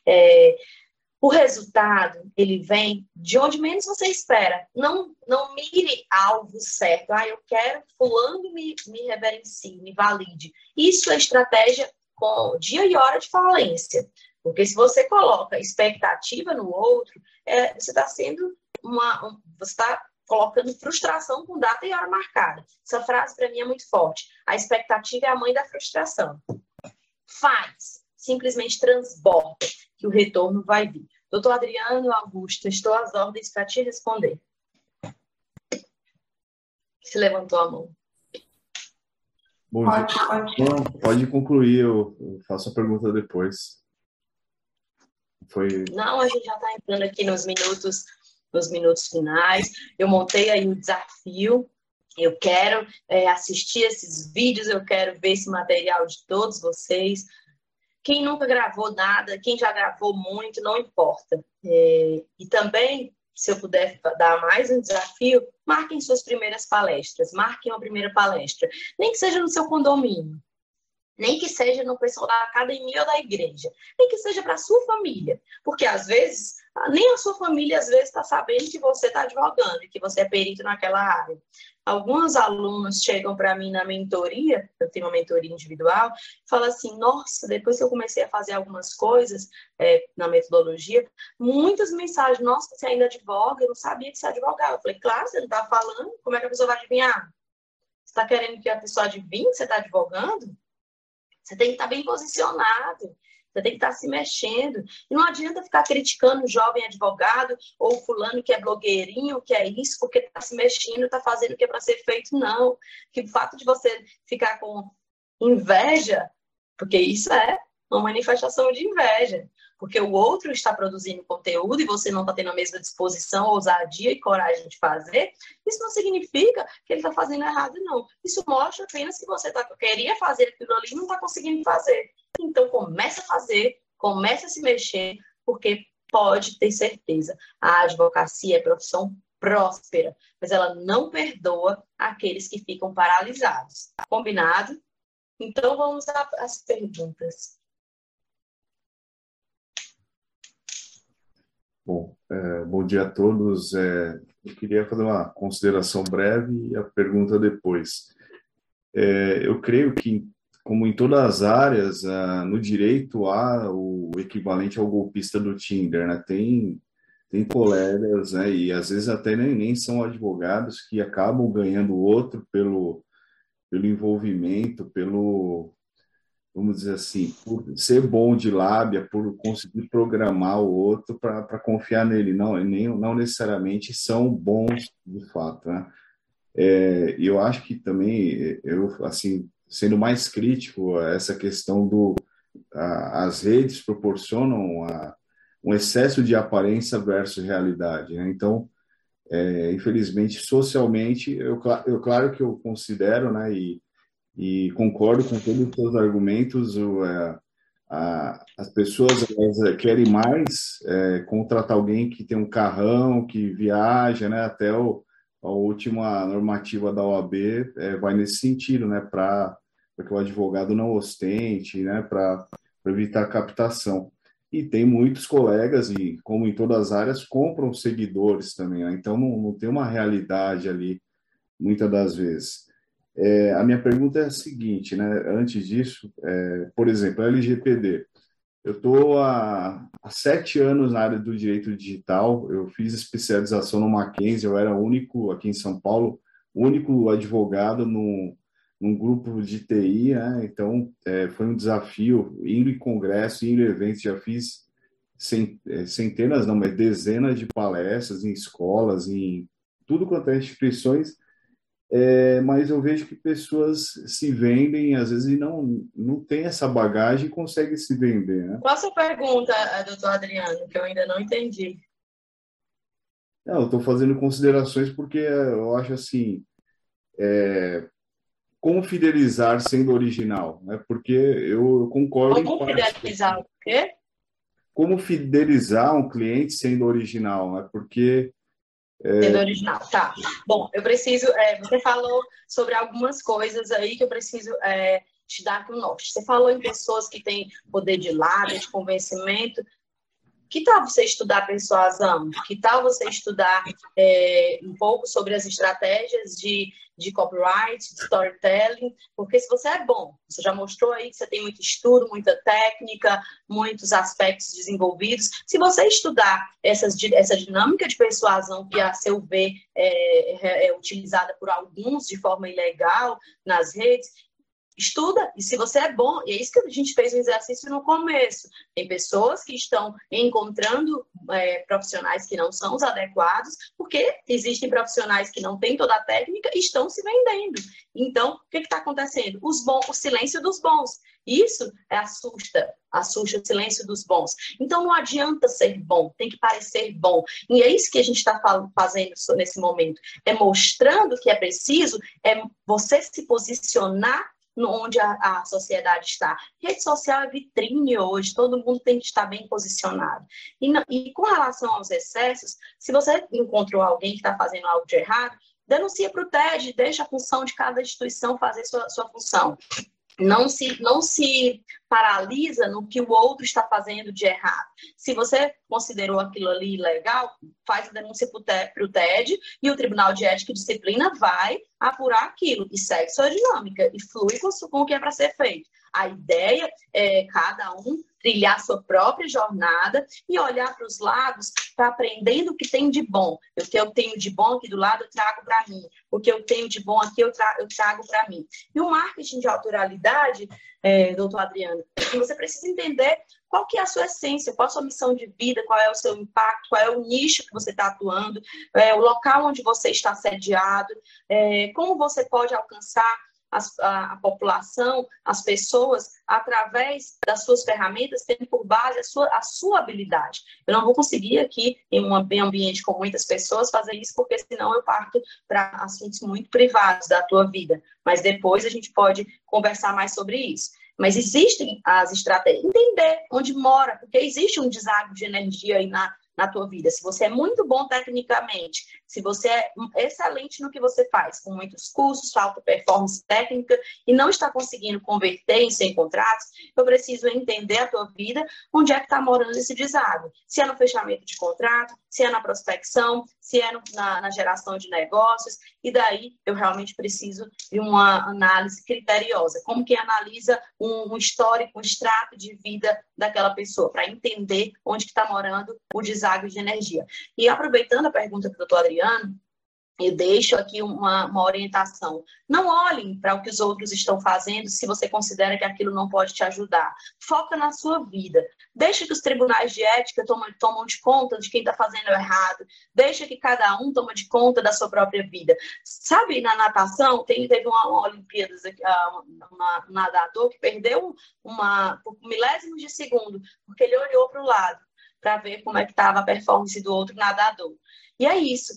É, o resultado, ele vem de onde menos você espera. Não, não mire algo certo. Ah, eu quero que fulano me, me reverencie, me valide. Isso é estratégia com dia e hora de falência. Porque se você coloca expectativa no outro, é, você está sendo uma. Um, você está colocando frustração com data e hora marcada. Essa frase para mim é muito forte. A expectativa é a mãe da frustração. Faz, simplesmente transborda, que o retorno vai vir. Doutor Adriano Augusto, estou às ordens para te responder. Se levantou a mão. Bom, pode, pode. Não, pode concluir, eu, faço a pergunta depois. Foi... Não, a gente já está entrando aqui nos minutos, nos minutos finais. Eu montei aí o desafio. Eu quero é, assistir esses vídeos, eu quero ver esse material de todos vocês. Quem nunca gravou nada, quem já gravou muito, não importa. É, e também, se eu puder dar mais um desafio, marquem suas primeiras palestras, marquem uma primeira palestra, nem que seja no seu condomínio, nem que seja no pessoal da academia ou da igreja, nem que seja para a sua família, porque às vezes nem a sua família às vezes está sabendo que você está advogando que você é perito naquela área. Alguns alunos chegam para mim na mentoria, eu tenho uma mentoria individual, falam assim: nossa, depois que eu comecei a fazer algumas coisas é, na metodologia, muitas mensagens, nossa, você ainda advoga, eu não sabia que você advogava. Eu falei, claro, você não está falando, como é que a pessoa vai adivinhar? Você está querendo que a pessoa adivinhe que você está advogando? Você tem que estar tá bem posicionado. Você tem que estar se mexendo. E não adianta ficar criticando o jovem advogado ou fulano que é blogueirinho, que é isso, porque está se mexendo, está fazendo o que é para ser feito. Não. Que o fato de você ficar com inveja, porque isso é uma manifestação de inveja. Porque o outro está produzindo conteúdo e você não está tendo a mesma disposição, ousadia e coragem de fazer, isso não significa que ele está fazendo errado, não. Isso mostra apenas que você tá, queria fazer aquilo ali e não está conseguindo fazer. Então, comece a fazer, comece a se mexer, porque pode ter certeza, a advocacia é profissão próspera, mas ela não perdoa aqueles que ficam paralisados. Combinado? Então, vamos às perguntas. Bom, é, bom dia a todos. É, eu queria fazer uma consideração breve e a pergunta depois. É, eu creio que como em todas as áreas, uh, no direito há o equivalente ao golpista do Tinder, né? Tem tem colegas, né? E às vezes até nem, nem são advogados que acabam ganhando outro pelo pelo envolvimento, pelo vamos dizer assim, por ser bom de lábia, por conseguir programar o outro para confiar nele. Não, nem, não necessariamente são bons de fato, né? É, eu acho que também eu assim sendo mais crítico a essa questão do a, as redes proporcionam a, um excesso de aparência versus realidade. Né? Então, é, infelizmente, socialmente, eu, eu, claro que eu considero, né, e, e concordo com todos os seus argumentos, o, é, a, as pessoas elas querem mais é, contratar alguém que tem um carrão, que viaja, né, até o, a última normativa da OAB é, vai nesse sentido, né, para que o advogado não ostente, né, para evitar captação. E tem muitos colegas, e como em todas as áreas, compram seguidores também, né? então não, não, tem uma realidade ali, muitas das vezes. É, a minha pergunta é a seguinte, né? antes disso, é, por exemplo, LGPD. Eu estou há, há, sete anos na área do direito digital, eu fiz especialização no Mackenzie, eu era único, aqui em São Paulo, único advogado no, num grupo de TI, né? então é, foi um desafio, indo em congresso, indo em eventos, já fiz é, centenas, não, mas dezenas de palestras em escolas, em tudo quanto é instituições, é, mas eu vejo que pessoas se vendem, às vezes, e não, não tem essa bagagem e conseguem se vender. Né? Qual a sua pergunta, doutor Adriano, que eu ainda não entendi? Não, eu estou fazendo considerações porque eu acho assim, é, como fidelizar sendo original, né? Porque eu, concordo. Como fidelizar o quê? Como fidelizar um cliente sendo original, né? Porque é... Sendo original, tá. Bom, eu preciso. É, você falou sobre algumas coisas aí que eu preciso é, te dar um norte. Você falou em pessoas que têm poder de lábio, de convencimento. Que tal você estudar persuasão? Que tal você estudar é, um pouco sobre as estratégias de de copyright, de storytelling, porque se você é bom, você já mostrou aí que você tem muito estudo, muita técnica, muitos aspectos desenvolvidos. Se você estudar essas, essa dinâmica de persuasão que, a seu ver, é, é, é utilizada por alguns de forma ilegal nas redes, estuda, e se você é bom, e é isso que a gente fez um exercício no começo. Tem pessoas que estão encontrando é, profissionais que não são os adequados, porque existem profissionais que não têm toda a técnica e estão se vendendo. Então, o que está acontecendo? Os bons, o silêncio dos bons. Isso é assusta, assusta o silêncio dos bons. Então não adianta ser bom, tem que parecer bom. E é isso que a gente está fazendo nesse momento. É mostrando que é preciso, é você se posicionar onde a, a, sociedade está. Rede social é vitrine hoje, todo mundo tem que estar bem posicionado. E, e com relação aos excessos, se você encontrou alguém que está fazendo algo de errado, denuncia para o TED, deixa a função de cada instituição fazer sua, sua função não se, não se paralisa no que o outro está fazendo de errado. Se você considerou aquilo ali ilegal, faz a denúncia para o TED e o Tribunal de Ética e Disciplina vai apurar aquilo e segue sua dinâmica e flui com, com o que é para ser feito. A ideia é cada um trilhar sua própria jornada e olhar para os lados para aprendendo o que tem de bom. O que eu tenho de bom aqui do lado, eu trago para mim. O que eu tenho de bom aqui, eu, tra eu trago para mim. E o marketing de autoralidade, é, doutor Adriano, você precisa entender qual que é a sua essência, qual a sua missão de vida, qual é o seu impacto, qual é o nicho que você está atuando, é, o local onde você está sediado, é, como você pode alcançar a, a, população, as pessoas, através das suas ferramentas, tendo por base a sua, a sua habilidade. Eu não vou conseguir aqui, em um ambiente com muitas pessoas, fazer isso, porque senão eu parto para assuntos muito privados da tua vida. Mas depois a gente pode conversar mais sobre isso. Mas existem as estratégias, entender onde mora, porque existe um deságio de energia aí na, na tua vida, se você é muito bom tecnicamente, se você é excelente no que você faz, com muitos cursos, alta performance técnica e não está conseguindo converter em 100 contratos, eu preciso entender a tua vida, onde é que está morando esse deságio. Se é no fechamento de contrato, se é na prospecção, se é na, na geração de negócios, e daí eu realmente preciso de uma análise criteriosa. Como que analisa um, um histórico, um extrato de vida daquela pessoa, para entender onde está morando o deságio de energia. E aproveitando a pergunta do doutor Adriano, eu deixo aqui uma, uma orientação. Não olhem para o que os outros estão fazendo se você considera que aquilo não pode te ajudar. Foca na sua vida. Deixa que os tribunais de ética tomam, tomam de conta de quem está fazendo errado. Deixa que cada um toma de conta da sua própria vida. Sabe, na natação, tem, teve uma, uma Olimpíadas, ah, um nadador que perdeu uma, por milésimos de segundo, porque ele olhou para o lado para ver como é que estava a performance do outro nadador. E é isso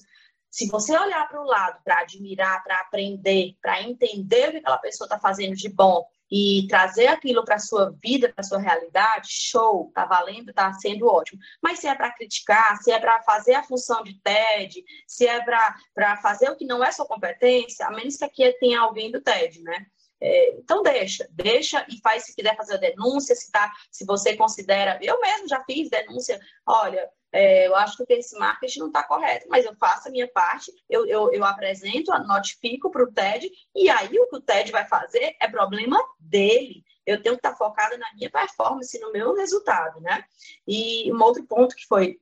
Se você olhar para o lado para admirar, para aprender, para entender o que aquela pessoa está fazendo de bom e trazer aquilo para a sua vida, para a sua realidade, show, tá valendo, tá sendo ótimo. Mas se é para criticar, se é para fazer a função de TED, se é para fazer o que não é sua competência, a menos que aqui tenha alguém do TED, né? É, então deixa, deixa e faz se quiser fazer a denúncia, se, tá, se você considera, eu mesmo já fiz denúncia, olha, é, eu acho que esse marketing não está correto, mas eu faço a minha parte, eu, eu, eu apresento, notifico para o TED, e aí o que o TED vai fazer é problema dele. Eu tenho que estar tá focada na minha performance, no meu resultado, né? E um outro ponto que foi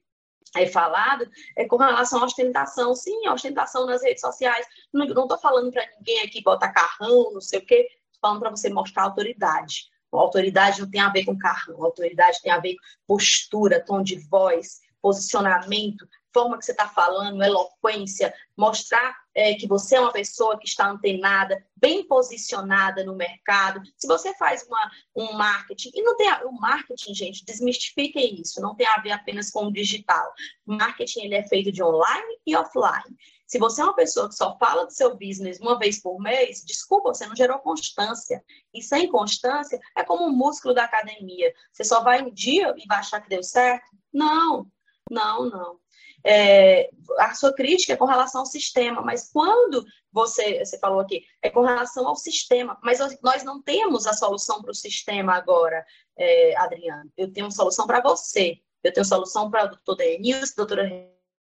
aí falado é com relação à ostentação. Sim, ostentação nas redes sociais. Não estou falando para ninguém aqui botar carrão, não sei o quê, estou falando para você mostrar autoridade. A autoridade não tem a ver com carrão, a autoridade tem a ver com postura, tom de voz, posicionamento, forma que você está falando, eloquência, mostrar é, que você é uma pessoa que está antenada, bem posicionada no mercado. Se você faz uma, um marketing, e não tem a, o marketing, gente, desmistifiquem isso, não tem a ver apenas com o digital. O marketing ele é feito de online e offline. Se você é uma pessoa que só fala do seu business uma vez por mês, desculpa, você não gerou constância. E sem constância é como um músculo da academia. Você só vai um dia e vai achar que deu certo? Não. Não, não. É, a sua crítica é com relação ao sistema, mas quando você, você falou aqui, é com relação ao sistema, mas nós não temos a solução para o sistema agora, é, Adriano. Eu tenho solução para você, eu tenho solução para o doutor Denilson, doutora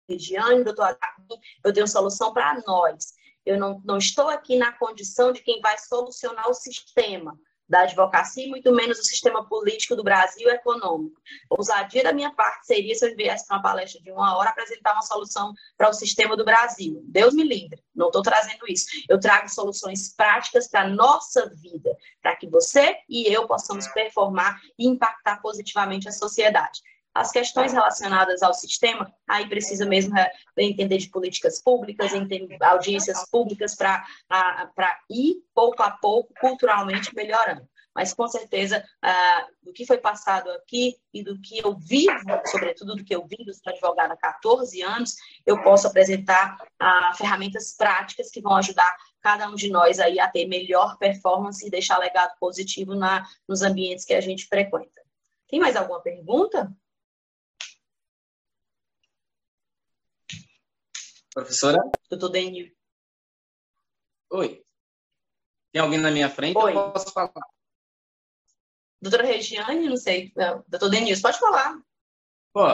Regiane, doutor Adriano, eu tenho solução para nós. Eu não, não estou aqui na condição de quem vai solucionar o sistema da advocacia e muito menos o sistema político do Brasil econômico. A ousadia da minha parte seria se eu viesse para uma palestra de uma hora apresentar uma solução para o sistema do Brasil. Deus me livre, não estou trazendo isso. Eu trago soluções práticas para a nossa vida, para que você e eu possamos performar e impactar positivamente a sociedade. As questões relacionadas ao sistema, aí precisa mesmo é, entender de políticas públicas, entender audiências públicas para ir pouco a pouco culturalmente melhorando. Mas com certeza, ah, do que foi passado aqui e do que eu vivo, sobretudo do que eu vivo, sou advogada há 14 anos, eu posso apresentar ah, ferramentas práticas que vão ajudar cada um de nós aí a ter melhor performance e deixar legado positivo na, nos ambientes que a gente frequenta. Tem mais alguma pergunta? Professora? Doutor Denil. Oi. Tem alguém na minha frente? Oi. Eu posso falar. Doutora Regiane, não sei. Não. Doutor Denil, pode falar. Pô,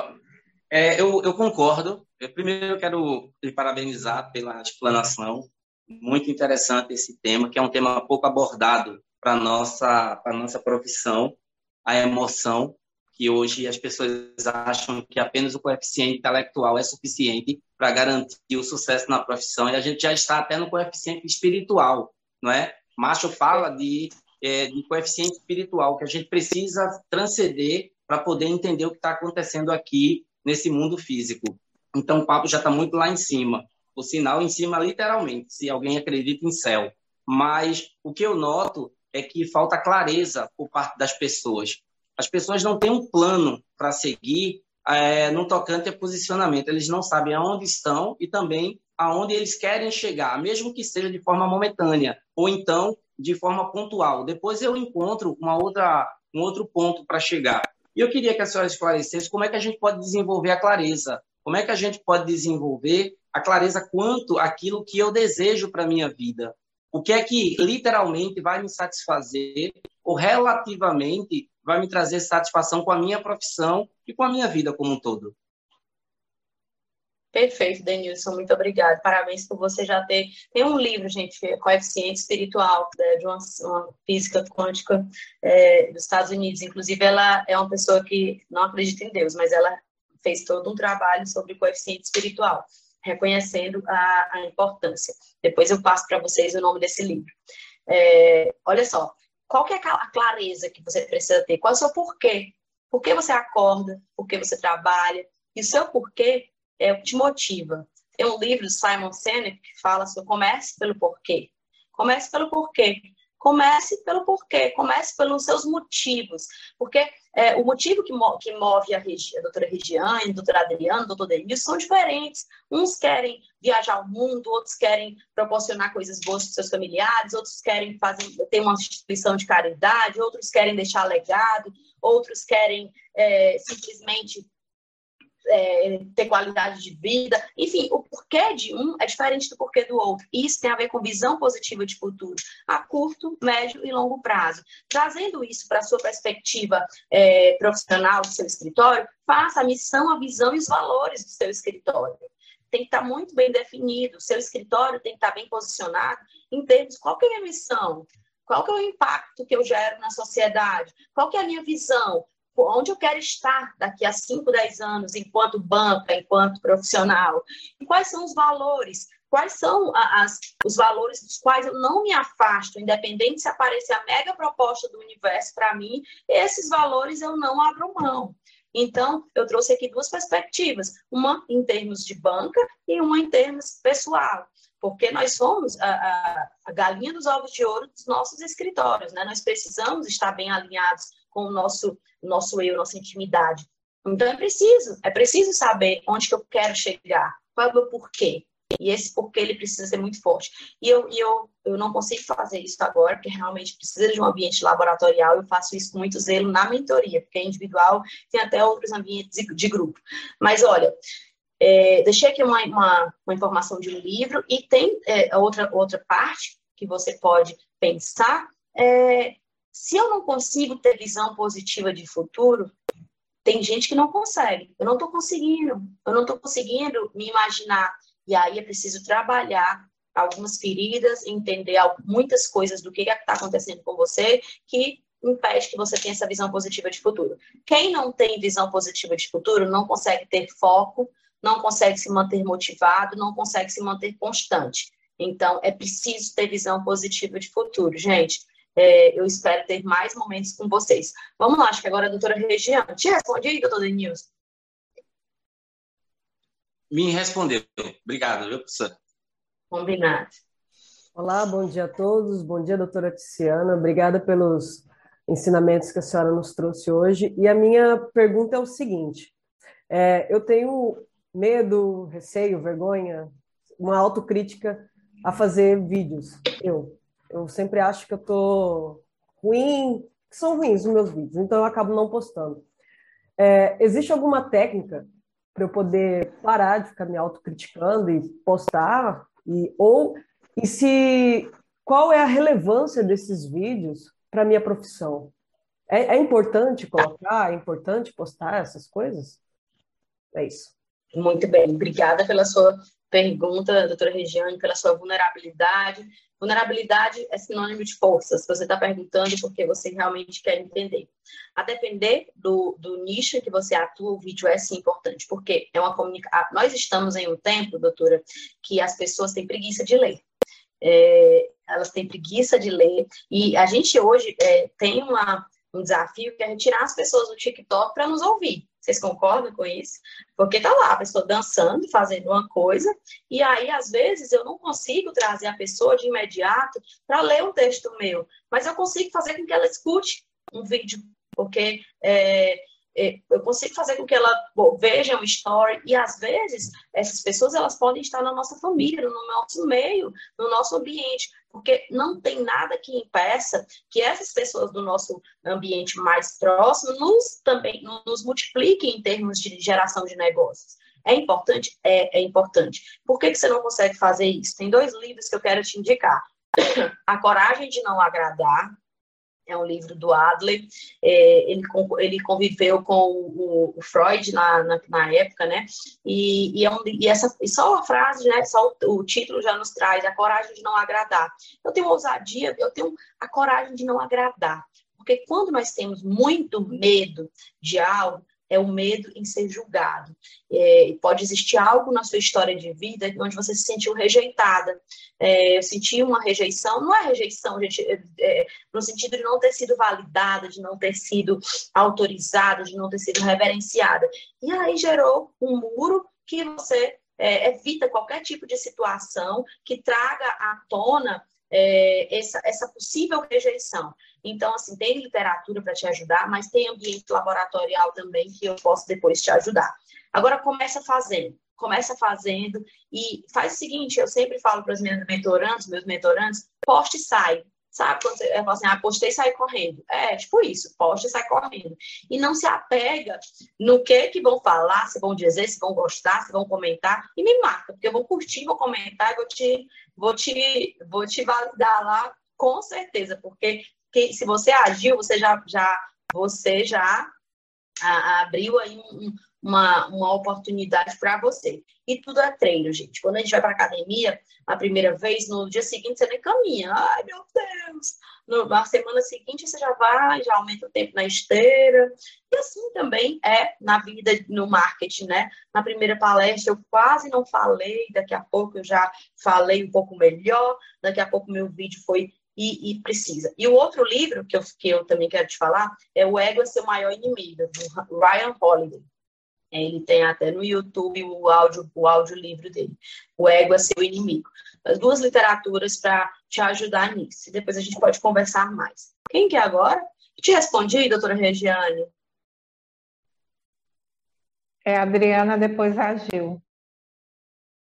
é, eu, eu concordo. Eu, primeiro, eu quero lhe parabenizar pela explanação. Muito interessante esse tema, que é um tema pouco abordado para a nossa, nossa profissão, a emoção que hoje as pessoas acham que apenas o coeficiente intelectual é suficiente para garantir o sucesso na profissão, e a gente já está até no coeficiente espiritual, não é? Macho fala de, é, de coeficiente espiritual, que a gente precisa transcender para poder entender o que está acontecendo aqui nesse mundo físico. Então, o papo já está muito lá em cima. O sinal em cima, literalmente, se alguém acredita em céu. Mas o que eu noto é que falta clareza por parte das pessoas. As pessoas não têm um plano para seguir é, no tocante a posicionamento. Eles não sabem aonde estão e também aonde eles querem chegar, mesmo que seja de forma momentânea ou então de forma pontual. Depois eu encontro uma outra, um outro ponto para chegar. E eu queria que a senhora esclarecesse como é que a gente pode desenvolver a clareza, como é que a gente pode desenvolver a clareza quanto aquilo que eu desejo para minha vida. O que é que literalmente vai me satisfazer ou relativamente vai me trazer satisfação com a minha profissão e com a minha vida como um todo. Perfeito, Denilson, muito obrigada. Parabéns por você já ter. Tem um livro, gente, é Coeficiente Espiritual, né, de uma, uma física quântica é, dos Estados Unidos. Inclusive, ela é uma pessoa que não acredita em Deus, mas ela fez todo um trabalho sobre coeficiente espiritual, reconhecendo a, a importância. Depois eu passo para vocês o nome desse livro. É, olha só, qual que é a clareza que você precisa ter? Qual é o seu porquê? Por que você acorda? Por que você trabalha? E o seu porquê é o que te motiva. Tem um livro do Simon Sinek que fala sobre comece pelo porquê. Comece pelo porquê. Comece pelo porquê, comece pelos seus motivos. Porque é, o motivo que, mo que move a, a doutora Regiane, a doutora Adriana, o doutor Denilson são diferentes. Uns querem viajar ao mundo, outros querem proporcionar coisas boas para seus familiares, outros querem fazer, ter uma instituição de caridade, outros querem deixar legado, outros querem é, simplesmente é, ter qualidade de vida. Enfim, o porquê de um é diferente do porquê do outro. Isso tem a ver com visão positiva de futuro, a curto, médio e longo prazo. Trazendo isso para a sua perspectiva é, profissional do seu escritório, faça a missão, a visão e os valores do seu escritório. Tem que estar muito bem definido, o seu escritório tem que estar bem posicionado em termos qual que é a minha missão, qual que é o impacto que eu gero na sociedade, qual que é a minha visão, onde eu quero estar daqui a 5, 10 anos, enquanto banca, enquanto profissional, e quais são os valores, quais são as, os valores dos quais eu não me afasto, independente se aparecer a mega proposta do universo para mim, esses valores eu não abro mão. Então, eu trouxe aqui duas perspectivas, uma em termos de banca e uma em termos pessoal, porque nós somos a, a, a galinha dos ovos de ouro dos nossos escritórios, né? Nós precisamos estar bem alinhados com o nosso, nosso eu, nossa intimidade. Então é preciso, é preciso saber onde que eu quero chegar, qual é o meu porquê. E esse porquê ele precisa ser muito forte. E eu, e eu, eu não consigo fazer isso agora, porque realmente precisa de um ambiente laboratorial. Eu faço isso com muito zelo na mentoria, porque é individual, tem até outros ambientes de, de grupo. Mas olha, é, deixei aqui uma, uma, uma, informação de um livro, e tem é, outra, outra parte que você pode pensar, é, se eu não consigo ter visão positiva de futuro, tem gente que não consegue. Eu não estou conseguindo. Eu não estou conseguindo me imaginar. E aí é preciso trabalhar algumas feridas, entender muitas coisas do que está acontecendo com você que impede que você tenha essa visão positiva de futuro. Quem não tem visão positiva de futuro não consegue ter foco, não consegue se manter motivado, não consegue se manter constante. Então, é preciso ter visão positiva de futuro, gente é, eu espero ter mais momentos com vocês. Vamos lá, acho que agora a doutora Regiane. Te responde aí, doutora Denilson. Me respondeu. Obrigado, viu, professor? Combinado. Olá, bom dia a todos. Bom dia, doutora Tiziana. Obrigada pelos ensinamentos que a senhora nos trouxe hoje. E a minha pergunta é o seguinte: é, eu tenho medo, receio, vergonha, uma autocrítica a fazer vídeos. Eu, eu sempre acho que eu tô ruim, que são ruins os meus vídeos, então eu acabo não postando. É, existe alguma técnica para eu poder parar de ficar me autocriticando e postar? E, ou e se qual é a relevância desses vídeos para minha profissão? É, é, importante colocar, é importante postar essas coisas? É isso. Muito bem, obrigada pela sua pergunta, doutora Regiane, pela sua vulnerabilidade. Vulnerabilidade é sinônimo de força, se você está perguntando porque você realmente quer entender. A depender do, do nicho que você atua, o vídeo é sim importante, porque é uma comunicação. Nós estamos em um tempo, doutora, que as pessoas têm preguiça de ler. É, elas têm preguiça de ler, e a gente hoje é, tem uma, um desafio que é retirar as pessoas do TikTok para nos ouvir. Vocês concordam com isso? Porque tá lá a pessoa dançando, fazendo uma coisa, e aí às vezes eu não consigo trazer a pessoa de imediato para ler um texto meu, mas eu consigo fazer com que ela escute um vídeo, porque é, é, eu consigo fazer com que ela veja um story e às vezes essas pessoas elas podem estar na nossa família, no nosso meio, no nosso ambiente, porque não tem nada que impeça que essas pessoas do nosso ambiente mais próximo nos também nos multipliquem em termos de geração de negócios. É importante? É, é importante. Por que, que você não consegue fazer isso? Tem dois livros que eu quero te indicar. A Coragem de Não Agradar, é um livro do Adler. É, ele, ele conviveu com o, o Freud na, na, na, época, né? E, e, é um, e, essa, e só a frase, né? Só o, o, título já nos traz a coragem de não agradar. Eu tenho ousadia, eu tenho a coragem de não agradar. Porque quando nós temos muito medo de algo, é o medo em ser julgado. É, pode existir algo na sua história de vida onde você se sentiu rejeitada. É, eu senti uma rejeição, não é rejeição, gente, é, é, no sentido de não ter sido validada, de não ter sido autorizada, de não ter sido reverenciada. E aí gerou um muro que você é, evita qualquer tipo de situação que traga à tona é, essa, essa possível rejeição. Então, assim, tem literatura para te ajudar, mas tem ambiente laboratorial também que eu posso depois te ajudar. Agora, começa fazendo. Começa fazendo e faz o seguinte, eu sempre falo para os meus mentorantes, meus mentorantes, poste e sai. Sabe quando você fala assim, ah, postei e sai correndo? É, tipo isso, poste e sai correndo. E não se apega no que que vão falar, se vão dizer, se vão gostar, se vão comentar, e me marca, porque eu vou curtir, vou comentar, vou te, vou te, vou te validar lá, com certeza, porque que, se você agiu, você já, já, você já a, abriu aí um, uma, uma oportunidade para você. E tudo é treino, gente. Quando a gente vai para academia, a primeira vez, no dia seguinte você nem caminha. Ai, meu Deus! No, na semana seguinte você já vai, já aumenta o tempo na esteira. E assim também é na vida, no marketing, né? Na primeira palestra eu quase não falei, daqui a pouco eu já falei um pouco melhor, daqui a pouco meu vídeo foi e, e, precisa. E o outro livro que eu, que eu também quero te falar é O Ego é Seu Maior Inimigo, do Ryan Holiday. Ele tem até no YouTube o áudio, o audiolivro dele. O ego é seu inimigo. As duas literaturas para te ajudar nisso. E depois a gente pode conversar mais. Quem que é agora? Te respondi, doutora Regiane? É a Adriana, depois a Gil.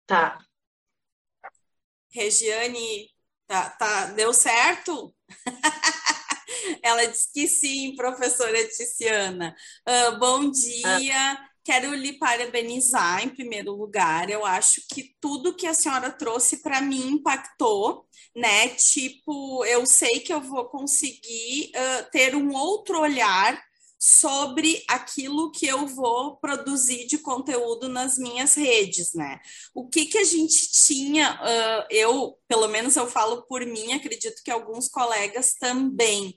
Tá. Regiane, tá, tá, deu certo? Ela disse que sim, professora Ticiana. Uh, bom dia. Ah. Quero lhe parabenizar em primeiro lugar. Eu acho que tudo que a senhora trouxe para mim impactou, né? Tipo, eu sei que eu vou conseguir uh, ter um outro olhar sobre aquilo que eu vou produzir de conteúdo nas minhas redes, né? O que que a gente tinha, uh, eu, pelo menos eu falo por mim, acredito que alguns colegas também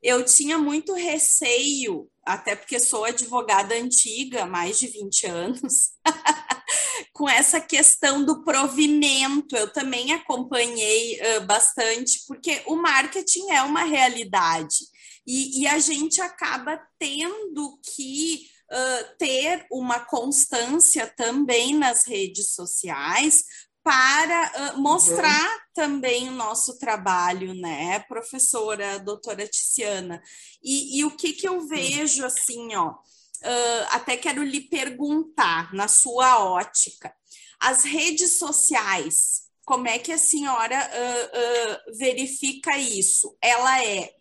eu tinha muito receio, até porque sou advogada antiga, mais de 20 anos, com essa questão do provimento. Eu também acompanhei uh, bastante, porque o marketing é uma realidade. E, e a gente acaba tendo que uh, ter uma constância também nas redes sociais, para uh, mostrar uhum. também o nosso trabalho, né, professora doutora Tiziana? E, e o que, que eu vejo assim, ó, uh, até quero lhe perguntar, na sua ótica, as redes sociais, como é que a senhora uh, verifica isso? Ela é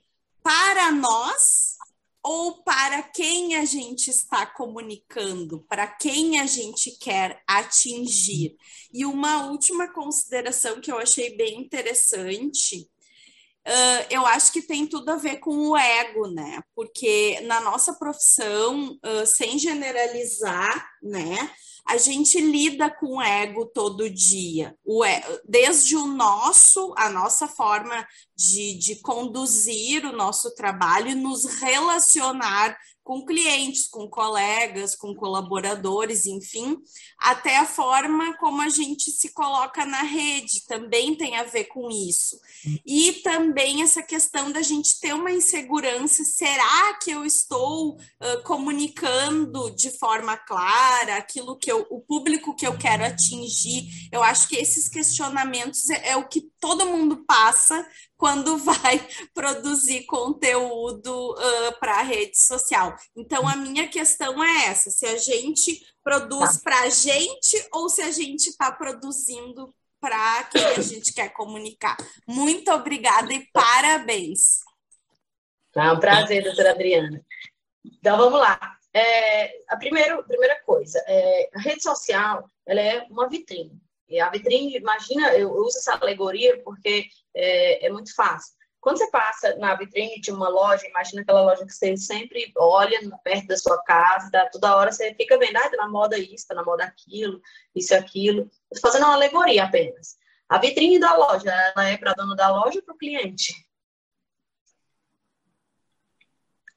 para nós ou para quem a gente está comunicando, para quem a gente quer atingir. E uma última consideração que eu achei bem interessante. Uh, eu acho que tem tudo a ver com o ego, né? Porque na nossa profissão, uh, sem generalizar, né? a gente lida com o ego todo dia. O ego, desde o nosso, a nossa forma de, de conduzir o nosso trabalho e nos relacionar com clientes, com colegas, com colaboradores, enfim, até a forma como a gente se coloca na rede também tem a ver com isso. E também essa questão da gente ter uma insegurança: será que eu estou uh, comunicando de forma clara aquilo que eu, o público que eu quero atingir? Eu acho que esses questionamentos é, é o que todo mundo passa quando vai produzir conteúdo uh, para a rede social. Então, a minha questão é essa: se a gente produz tá. para a gente ou se a gente está produzindo para quem a gente quer comunicar. Muito obrigada e parabéns. É um prazer, doutora Adriana. Então, vamos lá. É, a primeira, primeira coisa, é, a rede social ela é uma vitrine. E a vitrine, imagina, eu, uso essa alegoria porque é, é muito fácil. Quando você passa na vitrine de uma loja, imagina aquela loja que você sempre olha perto da sua casa, toda hora você fica vendo, ah, tá na moda isso, tá na moda aquilo, isso e aquilo. Estou fazendo uma alegoria apenas. A vitrine da loja, ela é para a dona da loja ou para o cliente?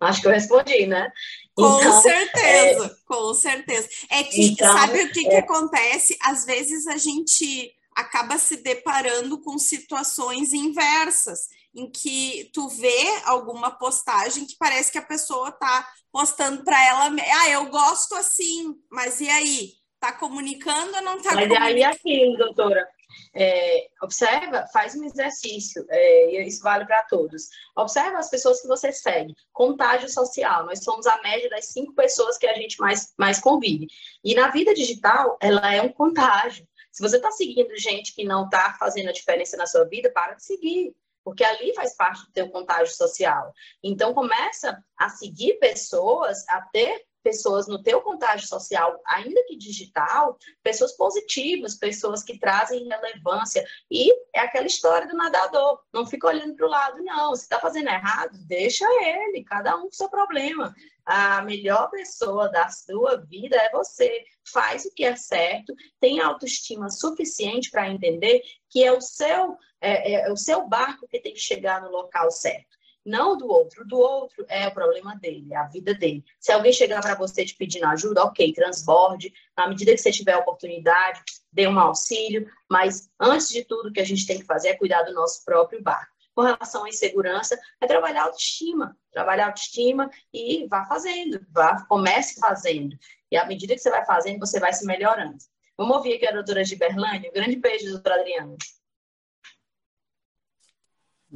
Acho que eu respondi, né? Com então, certeza, é... com certeza. É que, então, sabe o que, é... que acontece? Às vezes a gente acaba se deparando com situações inversas, em que tu vê alguma postagem que parece que a pessoa tá postando para ela, ah, eu gosto assim, mas e aí? Tá comunicando ou não tá mas comunicando? Mas aí é aquilo, doutora, É, observa, faz um exercício, é, isso vale para todos. Observa as pessoas que você segue. Contágio social. Nós somos a média das cinco pessoas que a gente mais, mais convive. E na vida digital, ela é um contágio. Se você está seguindo gente que não está fazendo a diferença na sua vida, para de seguir porque ali faz parte do teu contágio social. Então começa a seguir pessoas, a ter pessoas no teu contágio social, ainda que digital, pessoas positivas, pessoas que trazem relevância. E é aquela história do nadador. Não fica olhando para o lado, não. Se está fazendo errado, deixa ele, cada um com seu problema. A melhor pessoa da sua vida é você. Faz o que é certo, tem autoestima suficiente para entender que é o seu é, é, o seu barco que tem que chegar no local certo não do outro. Do outro é o problema dele, é a vida dele. Se alguém chegar para você te pedindo ajuda, ok, transborde. Na medida que você tiver a oportunidade, dê um auxílio. Mas, antes de tudo, o que a gente tem que fazer é cuidar do nosso próprio barco. Com relação à insegurança, é trabalhar a autoestima. Trabalhar a autoestima e vá fazendo. Vá, comece fazendo. E à medida que você vai fazendo, você vai se melhorando. Vamos ouvir aqui a doutora Giberlândia. Um grande beijo, doutora Adriana.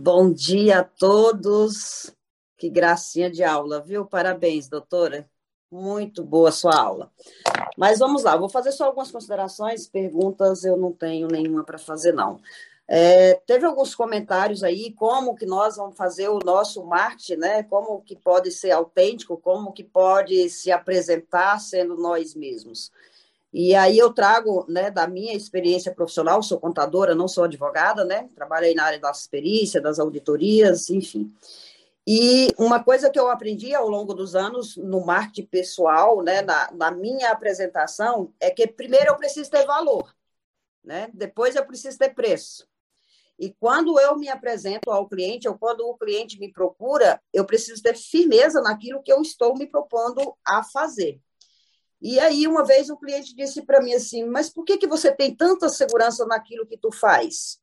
Bom dia a todos. Que gracinha de aula, viu? Parabéns, doutora. Muito boa sua aula. Mas vamos lá, vou fazer só algumas considerações, perguntas eu não tenho nenhuma para fazer, não. É, teve alguns comentários aí, como que nós vamos fazer o nosso marketing, né? Como que pode ser autêntico, como que pode se apresentar sendo nós mesmos. E aí eu trago, né, da minha experiência profissional, sou contadora, não sou advogada, né? Trabalhei na área da perícia, das auditorias, enfim. E uma coisa que eu aprendi ao longo dos anos no marketing pessoal, né, na, na minha apresentação, é que primeiro eu preciso ter valor, né? Depois eu preciso ter preço. E quando eu me apresento ao cliente, ou quando o cliente me procura, eu preciso ter firmeza naquilo que eu estou me propondo a fazer. E aí, uma vez, um cliente disse para mim assim: Mas por que, que você tem tanta segurança naquilo que tu faz?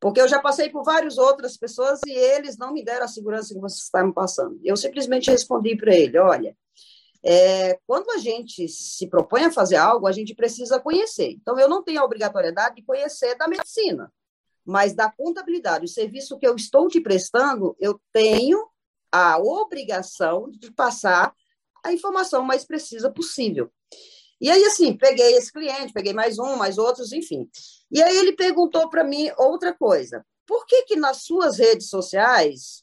Porque eu já passei por várias outras pessoas e eles não me deram a segurança que você está me passando. Eu simplesmente respondi para ele: Olha, é, quando a gente se propõe a fazer algo, a gente precisa conhecer. Então, eu não tenho a obrigatoriedade de conhecer da medicina, mas da contabilidade. O serviço que eu estou te prestando, eu tenho a obrigação de passar a informação mais precisa possível. E aí, assim, peguei esse cliente, peguei mais um, mais outros, enfim. E aí ele perguntou para mim outra coisa. Por que que nas suas redes sociais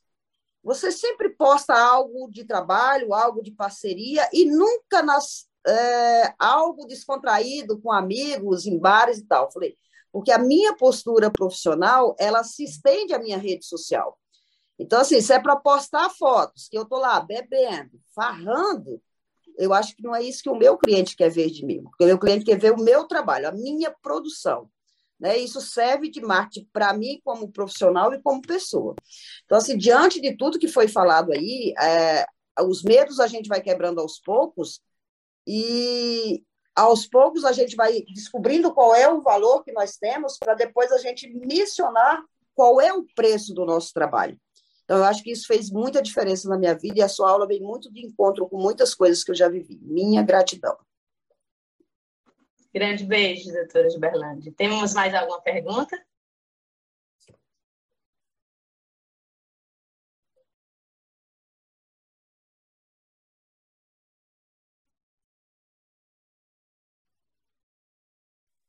você sempre posta algo de trabalho, algo de parceria e nunca nas, é, algo descontraído com amigos, em bares e tal? falei, porque a minha postura profissional, ela se estende à minha rede social. Então, assim, se é para postar fotos, que eu estou lá bebendo, farrando, eu acho que não é isso que o meu cliente quer ver de mim. O meu cliente quer ver o meu trabalho, a minha produção. Né? Isso serve de marketing para mim como profissional e como pessoa. Então, assim, diante de tudo que foi falado aí, é, os medos a gente vai quebrando aos poucos e aos poucos a gente vai descobrindo qual é o valor que nós temos para depois a gente missionar qual é o preço do nosso trabalho. Então, eu acho que isso fez muita diferença na minha vida e a sua aula veio muito de encontro com muitas coisas que eu já vivi. Minha gratidão. Grande beijo, doutora de Berlândia. Temos mais alguma pergunta?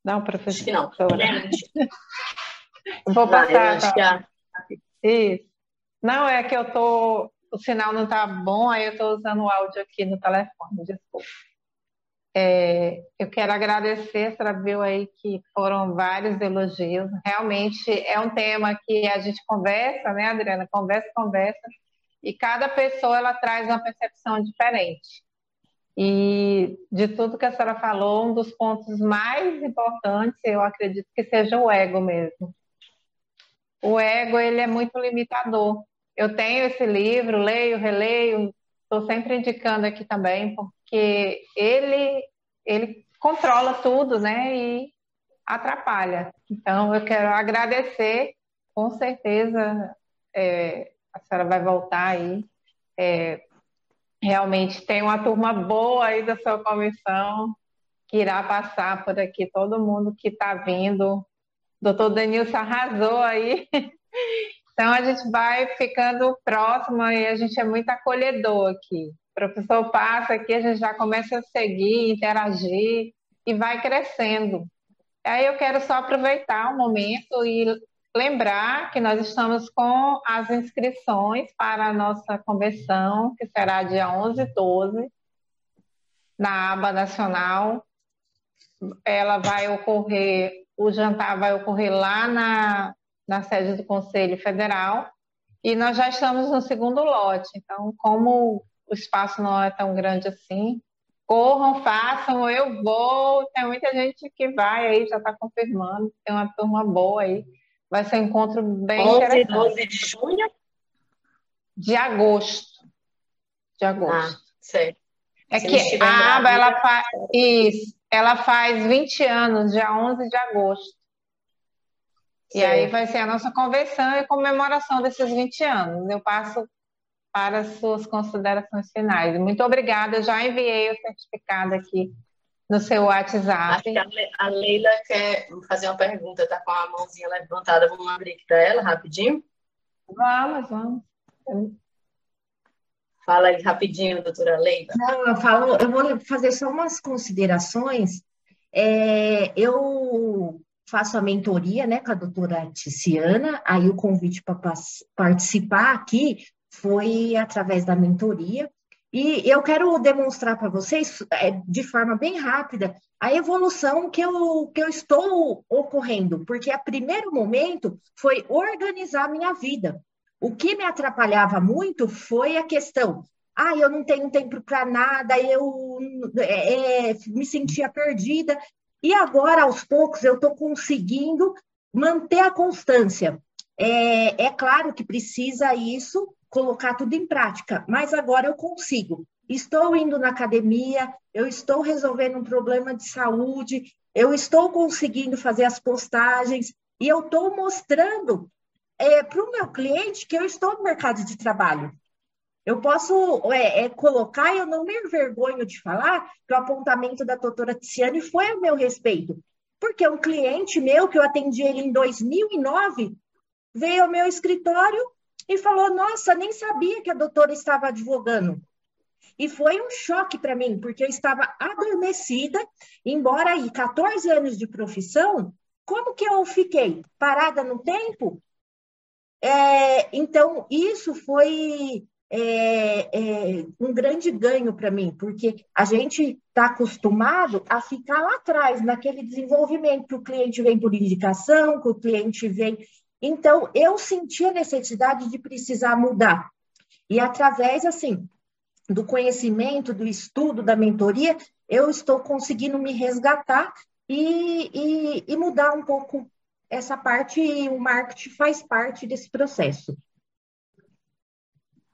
Não, professor. Acho que não. Vou passar. Ah, Isso. Não, é que eu tô. O sinal não tá bom, aí eu estou usando o áudio aqui no telefone, desculpa. É, eu quero agradecer, você viu aí que foram vários elogios. Realmente é um tema que a gente conversa, né, Adriana? Conversa, conversa, e cada pessoa ela traz uma percepção diferente. E de tudo que a senhora falou, um dos pontos mais importantes, eu acredito que seja o ego mesmo. O ego ele é muito limitador. Eu tenho esse livro, leio, releio, estou sempre indicando aqui também, porque ele, ele controla tudo, né? E atrapalha. Então, eu quero agradecer, com certeza, é, a senhora vai voltar aí. É, realmente tem uma turma boa aí da sua comissão que irá passar por aqui, todo mundo que está vindo doutor Denilson arrasou aí. Então, a gente vai ficando próximo e a gente é muito acolhedor aqui. O professor passa aqui, a gente já começa a seguir, interagir e vai crescendo. Aí eu quero só aproveitar o momento e lembrar que nós estamos com as inscrições para a nossa convenção, que será dia 11 e 12, na aba nacional. Ela vai ocorrer, o jantar vai ocorrer lá na, na sede do Conselho Federal, e nós já estamos no segundo lote. Então, como o espaço não é tão grande assim, corram, façam, eu vou. Tem muita gente que vai aí, já está confirmando, tem uma turma boa aí. Vai ser um encontro bem 11, interessante. 12 de junho? De agosto. De agosto. Ah, certo. É Se que a aba, ela faz, isso, ela faz 20 anos, dia 11 de agosto. E aí vai ser a nossa convenção e comemoração desses 20 anos. Eu passo para as suas considerações finais. Muito obrigada, eu já enviei o certificado aqui no seu WhatsApp. Acho que a Leila quer fazer uma pergunta, está com a mãozinha levantada. Vamos abrir aqui para ela rapidinho? Vamos, vamos. Fala aí rapidinho, doutora Leila. Não, eu falo, eu vou fazer só umas considerações. É, eu faço a mentoria né, com a doutora Ticiana, aí o convite para participar aqui foi através da mentoria. E eu quero demonstrar para vocês, é, de forma bem rápida, a evolução que eu, que eu estou ocorrendo, porque a primeiro momento foi organizar minha vida. O que me atrapalhava muito foi a questão, ah, eu não tenho tempo para nada, eu é, é, me sentia perdida, e agora, aos poucos, eu estou conseguindo manter a constância. É, é claro que precisa isso, colocar tudo em prática, mas agora eu consigo. Estou indo na academia, eu estou resolvendo um problema de saúde, eu estou conseguindo fazer as postagens e eu estou mostrando é, para o meu cliente que eu estou no mercado de trabalho. Eu posso é, é, colocar, eu não me envergonho de falar, que o apontamento da doutora Tiziane foi a meu respeito. Porque um cliente meu, que eu atendi ele em 2009, veio ao meu escritório e falou: Nossa, nem sabia que a doutora estava advogando. E foi um choque para mim, porque eu estava adormecida, embora aí 14 anos de profissão, como que eu fiquei parada no tempo? É, então, isso foi é, é um grande ganho para mim, porque a gente está acostumado a ficar lá atrás, naquele desenvolvimento, que o cliente vem por indicação, que o cliente vem. Então, eu senti a necessidade de precisar mudar. E através, assim, do conhecimento, do estudo, da mentoria, eu estou conseguindo me resgatar e, e, e mudar um pouco essa parte, e o marketing faz parte desse processo.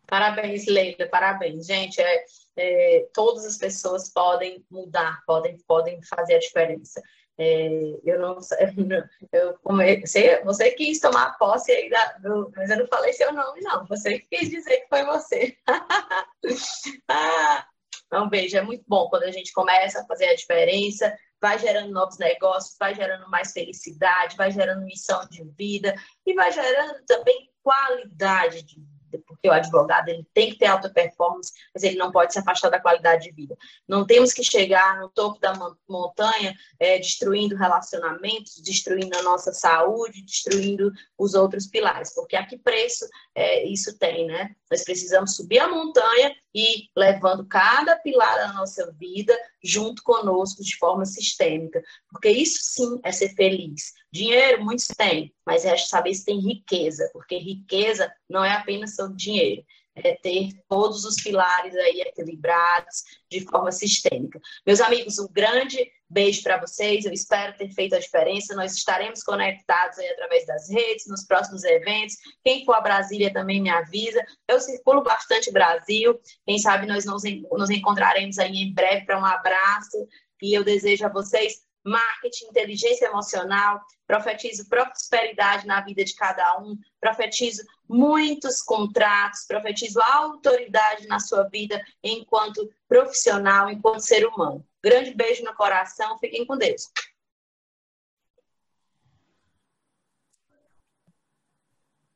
Parabéns, Leila, parabéns. Gente, é, é, todas as pessoas podem mudar, podem, podem fazer a diferença. É, eu não eu comecei, você quis tomar posse aí da, do, mas eu não falei seu nome, não. Você quis dizer que foi você. ah, um beijo, é muito bom quando a gente começa a fazer a diferença, vai gerando novos negócios, vai gerando mais felicidade, vai gerando missão de vida e vai gerando também qualidade de vida porque o advogado ele tem que ter alta performance, mas ele não pode se afastar da qualidade de vida. Não temos que chegar no topo da montanha é, destruindo relacionamentos, destruindo a nossa saúde, destruindo os outros pilares, porque a que preço é, isso tem, né? Nós precisamos subir a montanha e levando cada pilar da nossa vida junto conosco de forma sistêmica, porque isso sim é ser feliz. Dinheiro muitos têm, mas é saber se tem riqueza, porque riqueza não é apenas sobre dinheiro, é ter todos os pilares aí equilibrados de forma sistêmica. Meus amigos, um grande beijo para vocês. Eu espero ter feito a diferença. Nós estaremos conectados aí através das redes, nos próximos eventos. Quem for a Brasília também me avisa. Eu circulo bastante Brasil. Quem sabe nós nos, nos encontraremos aí em breve para um abraço. E eu desejo a vocês marketing, inteligência emocional, profetizo prosperidade na vida de cada um, profetizo muitos contratos, profetizo autoridade na sua vida enquanto profissional, enquanto ser humano. Grande beijo no coração, fiquem com Deus.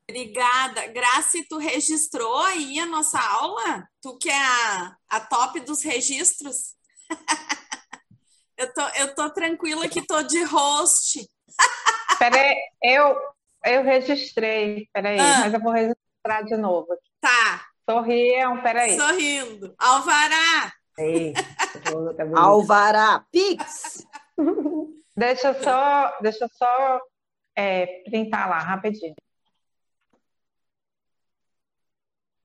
Obrigada. Graça, tu registrou aí a nossa aula? Tu que é a, a top dos registros? eu, tô, eu tô tranquila que tô de host. Peraí, eu, eu registrei, peraí, ah. mas eu vou registrar de novo. Tá. Sorriam, peraí. Sorrindo. Alvará. Ei, Alvará, Pix. Deixa eu só, deixa eu só é, printar lá rapidinho.